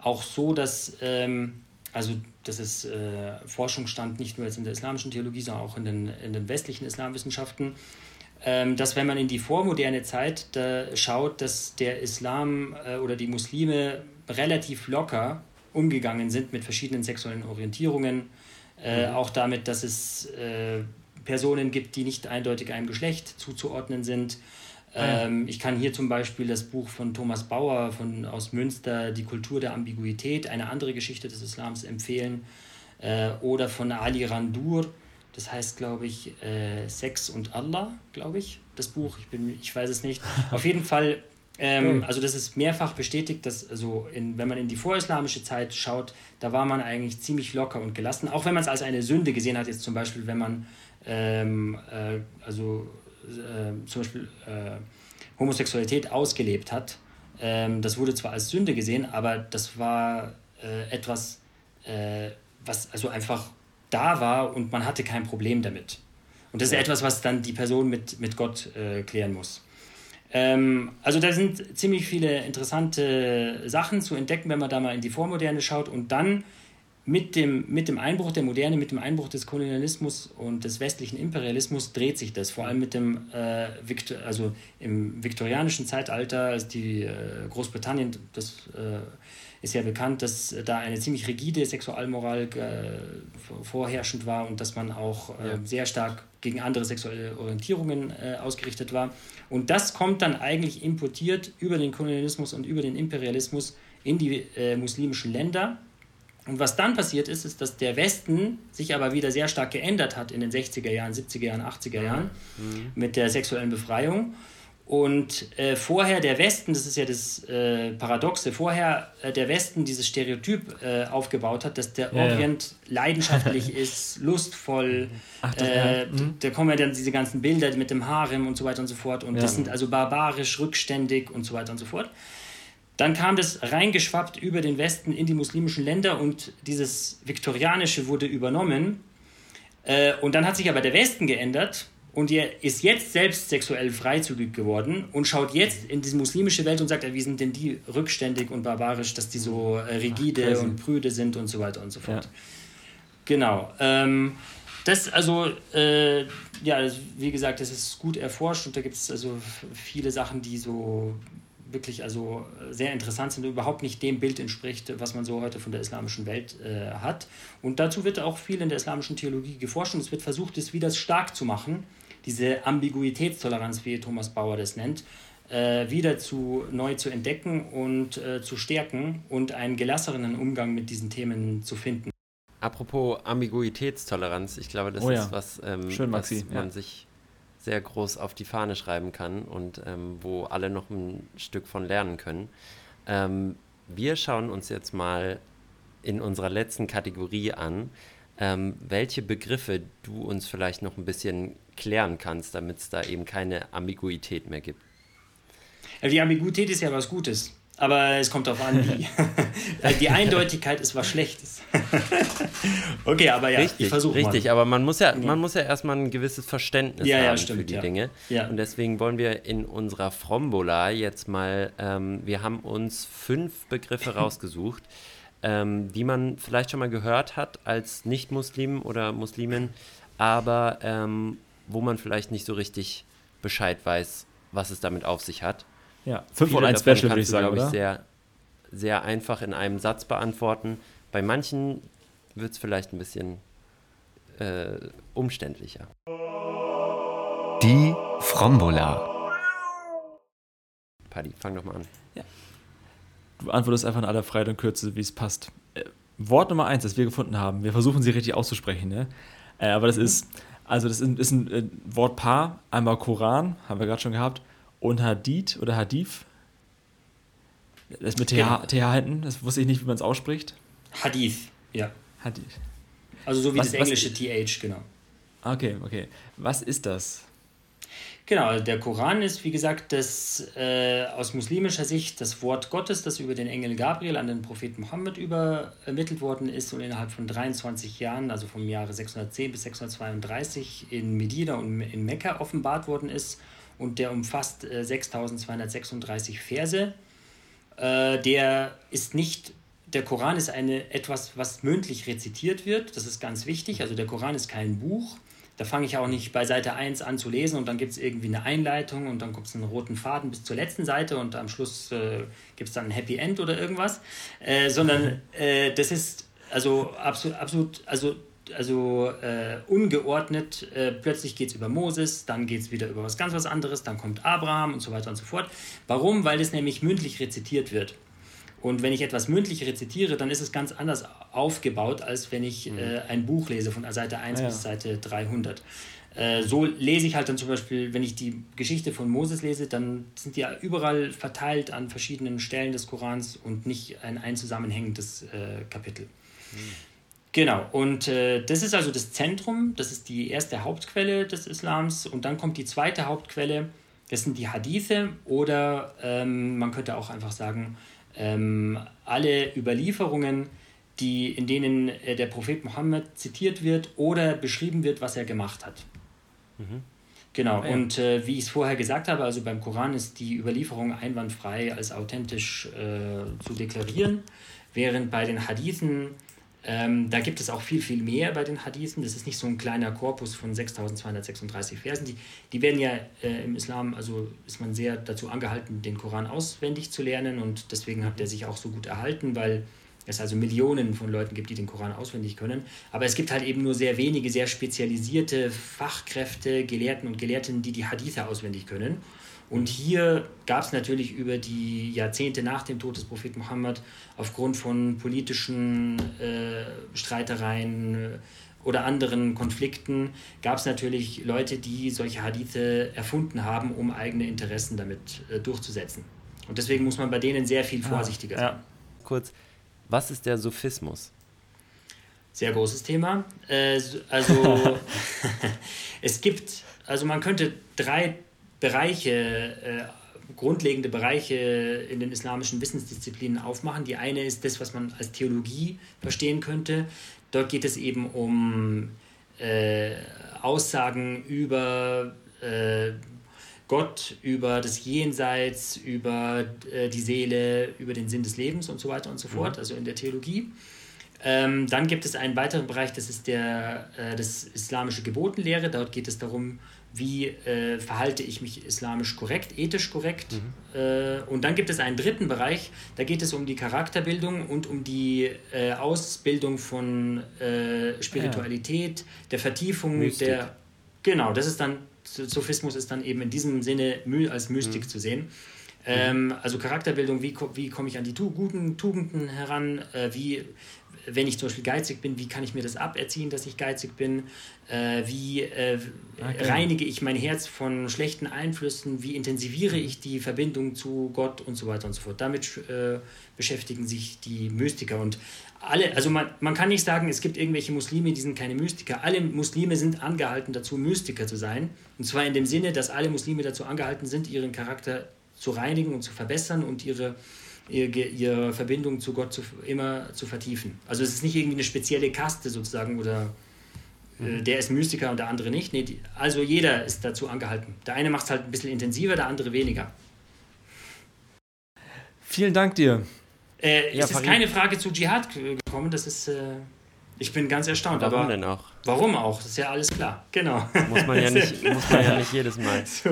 auch so, dass ähm, also das ist äh, Forschungsstand nicht nur jetzt in der islamischen Theologie, sondern auch in den, in den westlichen Islamwissenschaften, dass wenn man in die vormoderne Zeit da schaut, dass der Islam äh, oder die Muslime relativ locker umgegangen sind mit verschiedenen sexuellen Orientierungen, äh, mhm. Auch damit, dass es äh, Personen gibt, die nicht eindeutig einem Geschlecht zuzuordnen sind. Ah, ähm, ich kann hier zum Beispiel das Buch von Thomas Bauer von, aus Münster, Die Kultur der Ambiguität, eine andere Geschichte des Islams, empfehlen. Äh, oder von Ali Randur, das heißt, glaube ich, äh, Sex und Allah, glaube ich, das Buch. Ich, bin, ich weiß es nicht. [LAUGHS] Auf jeden Fall ähm, also das ist mehrfach bestätigt, dass also in, wenn man in die vorislamische Zeit schaut, da war man eigentlich ziemlich locker und gelassen, auch wenn man es als eine Sünde gesehen hat, jetzt zum Beispiel, wenn man ähm, äh, also äh, zum Beispiel äh, Homosexualität ausgelebt hat, Ähm, das wurde zwar als Sünde gesehen, aber das war äh, etwas, äh, was also einfach da war und man hatte kein Problem damit. Und das ist etwas, was dann die Person mit, mit Gott äh, klären muss. Ähm, also da sind ziemlich viele interessante Sachen zu entdecken, wenn man da mal in die Vormoderne schaut und dann mit dem, mit dem Einbruch der Moderne, mit dem Einbruch des Kolonialismus und des westlichen Imperialismus dreht sich das. Vor allem mit dem, äh, Victor, also im viktorianischen Zeitalter, als die äh, Großbritannien, das äh, ist ja bekannt, dass da eine ziemlich rigide Sexualmoral äh, vorherrschend war und dass man auch äh, ja. sehr stark gegen andere sexuelle Orientierungen äh, ausgerichtet war. Und das kommt dann eigentlich importiert über den Kolonialismus und über den Imperialismus in die muslimischen Länder und was dann passiert ist, ist, dass der Westen sich aber wieder sehr stark geändert hat in den 60er Jahren, 70er Jahren, 80er Jahren mhm. mit der sexuellen Befreiung. Und äh, vorher der Westen, das ist ja das äh, Paradoxe, vorher äh, der Westen dieses Stereotyp äh, aufgebaut hat, dass der Orient ja. leidenschaftlich [LAUGHS] ist, lustvoll. Ach, das, ja. Äh, mhm. Da kommen ja dann diese ganzen Bilder mit dem Harem und so weiter und so fort. Und ja. das sind also barbarisch, rückständig und so weiter und so fort. Dann kam das reingeschwappt über den Westen in die muslimischen Länder und dieses Viktorianische wurde übernommen. Äh, und dann hat sich aber der Westen geändert und er ist jetzt selbst sexuell freizügig geworden und schaut jetzt in die muslimische Welt und sagt, wie sind denn die rückständig und barbarisch, dass die so äh, rigide Ach, und prüde sind und so weiter und so fort. Ja. Genau. Ähm, das also, äh, ja, wie gesagt, das ist gut erforscht und da gibt es also viele Sachen, die so wirklich also sehr interessant sind und überhaupt nicht dem Bild entspricht, was man so heute von der islamischen Welt äh, hat. Und dazu wird auch viel in der islamischen Theologie geforscht und es wird versucht, es wieder stark zu machen, diese Ambiguitätstoleranz, wie Thomas Bauer das nennt, äh, wieder zu, neu zu entdecken und äh, zu stärken und einen gelasseren Umgang mit diesen Themen zu finden. Apropos Ambiguitätstoleranz, ich glaube, das oh ja. ist was, ähm, Schön, was man ja. sich sehr groß auf die Fahne schreiben kann und ähm, wo alle noch ein Stück von lernen können. Ähm, wir schauen uns jetzt mal in unserer letzten Kategorie an, ähm, welche Begriffe du uns vielleicht noch ein bisschen klären kannst, damit es da eben keine Ambiguität mehr gibt. Die Ambiguität ist ja was Gutes. Aber es kommt darauf an, wie. [LAUGHS] die Eindeutigkeit ist was Schlechtes. [LAUGHS] okay, aber ja, richtig, ich versuche Richtig, mal. aber man muss ja, man muss ja erstmal ein gewisses Verständnis ja, haben ja, stimmt, für die ja. Dinge. Ja. Und deswegen wollen wir in unserer Frombola jetzt mal, ähm, wir haben uns fünf Begriffe [LAUGHS] rausgesucht, ähm, die man vielleicht schon mal gehört hat als Nicht-Muslim oder Muslimin, aber ähm, wo man vielleicht nicht so richtig Bescheid weiß, was es damit auf sich hat. Ja, 5 und 1 Special würde ich sagen, oder? Ich, sehr, sehr einfach in einem Satz beantworten. Bei manchen wird es vielleicht ein bisschen äh, umständlicher. Die Frombola. Paddy, fang doch mal an. Ja. Du antwortest einfach in aller Freiheit und Kürze, wie es passt. Äh, Wort Nummer 1, das wir gefunden haben. Wir versuchen sie richtig auszusprechen, ne? Äh, aber das ist, also das ist, ist ein äh, Wortpaar. Einmal Koran, haben wir gerade schon gehabt und Hadith oder Hadith. Das mit TH, genau. TH hinten, das wusste ich nicht, wie man es ausspricht. Hadith, ja. Hadith. Also so wie was, das englische was, TH, genau. Okay, okay. Was ist das? Genau, also der Koran ist, wie gesagt, das äh, aus muslimischer Sicht das Wort Gottes, das über den Engel Gabriel an den Propheten Mohammed übermittelt worden ist und innerhalb von 23 Jahren, also vom Jahre 610 bis 632 in Medina und in Mekka offenbart worden ist und der umfasst äh, 6236 Verse. Äh, der ist nicht, der Koran ist eine, etwas, was mündlich rezitiert wird, das ist ganz wichtig. Also der Koran ist kein Buch. Da fange ich auch nicht bei Seite 1 an zu lesen und dann gibt es irgendwie eine Einleitung und dann gibt es einen roten Faden bis zur letzten Seite und am Schluss äh, gibt es dann ein Happy End oder irgendwas. Äh, sondern äh, das ist also absolut, absolut, also also äh, ungeordnet. Äh, plötzlich geht es über Moses, dann geht es wieder über was ganz was anderes, dann kommt Abraham und so weiter und so fort. Warum? Weil es nämlich mündlich rezitiert wird. Und wenn ich etwas mündlich rezitiere, dann ist es ganz anders aufgebaut, als wenn ich mhm. äh, ein Buch lese von Seite 1 ja. bis Seite 300. Äh, so lese ich halt dann zum Beispiel, wenn ich die Geschichte von Moses lese, dann sind die ja überall verteilt an verschiedenen Stellen des Korans und nicht ein, ein zusammenhängendes äh, Kapitel. Mhm. Genau, und äh, das ist also das Zentrum, das ist die erste Hauptquelle des Islams und dann kommt die zweite Hauptquelle, Das sind die Hadithe oder ähm, man könnte auch einfach sagen, ähm, alle Überlieferungen, die, in denen äh, der Prophet Mohammed zitiert wird oder beschrieben wird, was er gemacht hat. Mhm. Genau, ja. und äh, wie ich es vorher gesagt habe, also beim Koran ist die Überlieferung einwandfrei als authentisch äh, zu deklarieren, während bei den Hadithen, ähm, da gibt es auch viel, viel mehr bei den Hadithen. Das ist nicht so ein kleiner Korpus von 6236 Versen. Die, die werden ja äh, im Islam, also ist man sehr dazu angehalten, den Koran auswendig zu lernen und deswegen hat der sich auch so gut erhalten, weil es also Millionen von Leuten gibt, die den Koran auswendig können. Aber es gibt halt eben nur sehr wenige, sehr spezialisierte Fachkräfte, Gelehrten und Gelehrten, die die Hadithe auswendig können. Und hier gab es natürlich über die Jahrzehnte nach dem Tod des Propheten Mohammed aufgrund von politischen äh, Streitereien äh, oder anderen Konflikten, gab es natürlich Leute, die solche Hadithe erfunden haben, um eigene Interessen damit äh, durchzusetzen. Und deswegen muss man bei denen sehr viel ah, vorsichtiger sein. Ja. Kurz, was ist der Sophismus? Sehr großes Thema. Äh, also [LAUGHS] es gibt, also man könnte drei Bereiche, äh, grundlegende Bereiche in den islamischen Wissensdisziplinen aufmachen. Die eine ist das, was man als Theologie verstehen könnte. Dort geht es eben um äh, Aussagen über äh, Gott, über das Jenseits, über äh, die Seele, über den Sinn des Lebens und so weiter und so mhm. fort, also in der Theologie. Ähm, dann gibt es einen weiteren Bereich, das ist der, äh, das islamische Gebotenlehre. Dort geht es darum, wie äh, verhalte ich mich islamisch korrekt, ethisch korrekt. Mhm. Äh, und dann gibt es einen dritten Bereich, da geht es um die Charakterbildung und um die äh, Ausbildung von äh, Spiritualität, ja. der Vertiefung Mystik. der... Genau, das ist dann Sophismus ist dann eben in diesem Sinne als Mystik mhm. zu sehen. Ähm, also Charakterbildung, wie, wie komme ich an die tu guten Tugenden heran, äh, wie, wenn ich zum Beispiel geizig bin, wie kann ich mir das aberziehen, dass ich geizig bin, äh, wie äh, okay. reinige ich mein Herz von schlechten Einflüssen, wie intensiviere ich die Verbindung zu Gott und so weiter und so fort. Damit äh, beschäftigen sich die Mystiker und alle, also man, man kann nicht sagen, es gibt irgendwelche Muslime, die sind keine Mystiker. Alle Muslime sind angehalten dazu, Mystiker zu sein. Und zwar in dem Sinne, dass alle Muslime dazu angehalten sind, ihren Charakter zu reinigen und zu verbessern und ihre, ihre, ihre Verbindung zu Gott zu, immer zu vertiefen. Also es ist nicht irgendwie eine spezielle Kaste sozusagen oder äh, mhm. der ist Mystiker und der andere nicht. Nee, die, also jeder ist dazu angehalten. Der eine macht es halt ein bisschen intensiver, der andere weniger. Vielen Dank dir. Äh, ja, es ist keine Frage zu Dschihad gekommen, das ist. Äh, ich bin ganz erstaunt. Warum aber denn auch? Warum auch? Das ist ja alles klar. Genau. Muss man ja [LAUGHS] nicht, muss man ja nicht jedes Mal. [LAUGHS] So,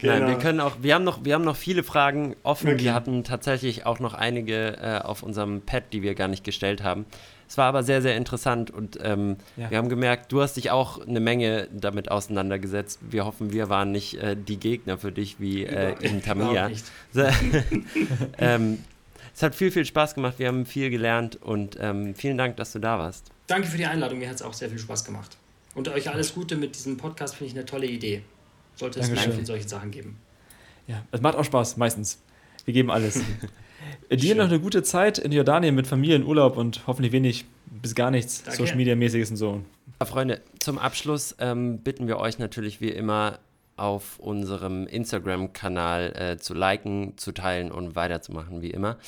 genau. Nein, wir können auch, wir haben noch, wir haben noch viele Fragen offen. Okay. Wir hatten tatsächlich auch noch einige äh, auf unserem Pad, die wir gar nicht gestellt haben. Es war aber sehr, sehr interessant und ähm, ja. wir haben gemerkt, du hast dich auch eine Menge damit auseinandergesetzt. Wir hoffen, wir waren nicht äh, die Gegner für dich wie äh, in Tamia. [LAUGHS] ähm, es hat viel, viel Spaß gemacht. Wir haben viel gelernt und ähm, vielen Dank, dass du da warst. Danke für die Einladung. Mir hat es auch sehr viel Spaß gemacht. Und euch alles Gute mit diesem Podcast finde ich eine tolle Idee. Sollte es mehr von solchen Sachen geben. Ja, es macht auch Spaß, meistens. Wir geben alles. [LAUGHS] Dir noch eine gute Zeit in Jordanien mit Familie Urlaub und hoffentlich wenig bis gar nichts Social Media mäßiges und so. Ja, Freunde, zum Abschluss ähm, bitten wir euch natürlich wie immer auf unserem Instagram-Kanal äh, zu liken, zu teilen und weiterzumachen, wie immer.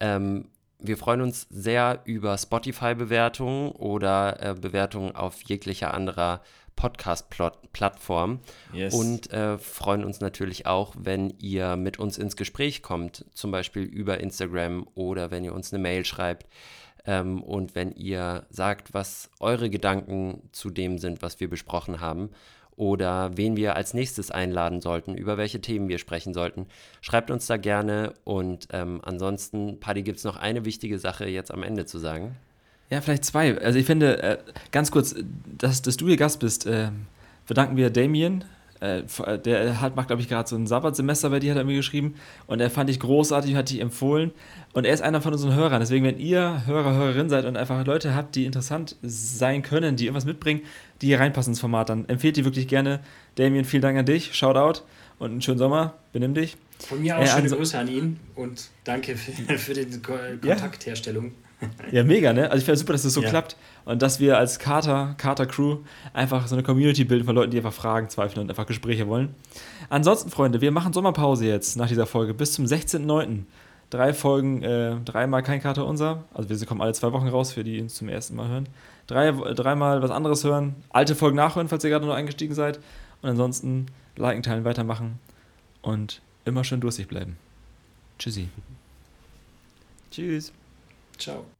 Ähm, wir freuen uns sehr über Spotify-Bewertungen oder äh, Bewertungen auf jeglicher anderer Podcast-Plattform yes. und äh, freuen uns natürlich auch, wenn ihr mit uns ins Gespräch kommt, zum Beispiel über Instagram oder wenn ihr uns eine Mail schreibt ähm, und wenn ihr sagt, was eure Gedanken zu dem sind, was wir besprochen haben oder wen wir als nächstes einladen sollten, über welche Themen wir sprechen sollten. Schreibt uns da gerne und ähm, ansonsten, Paddy, gibt es noch eine wichtige Sache jetzt am Ende zu sagen? Ja, vielleicht zwei. Also ich finde, äh, ganz kurz, dass, dass du hier Gast bist, äh, verdanken wir Damien äh, der hat, macht, glaube ich, gerade so ein Sabbatsemester bei dir, hat er mir geschrieben. Und er fand ich großartig, hat dich empfohlen. Und er ist einer von unseren Hörern. Deswegen, wenn ihr Hörer, Hörerin seid und einfach Leute habt, die interessant sein können, die irgendwas mitbringen, die hier reinpassen ins Format, dann empfehlt die wirklich gerne. Damien, vielen Dank an dich. Shoutout und einen schönen Sommer. Benimm dich. Von mir auch äh, schöne Grüße an ihn und danke für, [LAUGHS] für die Kontaktherstellung. Ja. Ja, mega, ne? Also ich finde super, dass das so Ja. klappt und dass wir als Kater, Kater-Crew einfach so eine Community bilden von Leuten, die einfach Fragen zweifeln und einfach Gespräche wollen. Ansonsten, Freunde, wir machen Sommerpause jetzt nach dieser Folge bis zum 16.09. Drei Folgen, äh, dreimal kein Kater unser. Also wir kommen alle zwei Wochen raus, für die die uns zum ersten Mal hören. Drei, dreimal was anderes hören, alte Folgen nachhören, falls ihr gerade noch eingestiegen seid. Und ansonsten liken, teilen, weitermachen und immer schön durstig bleiben. Tschüssi. Tschüss. Ciao.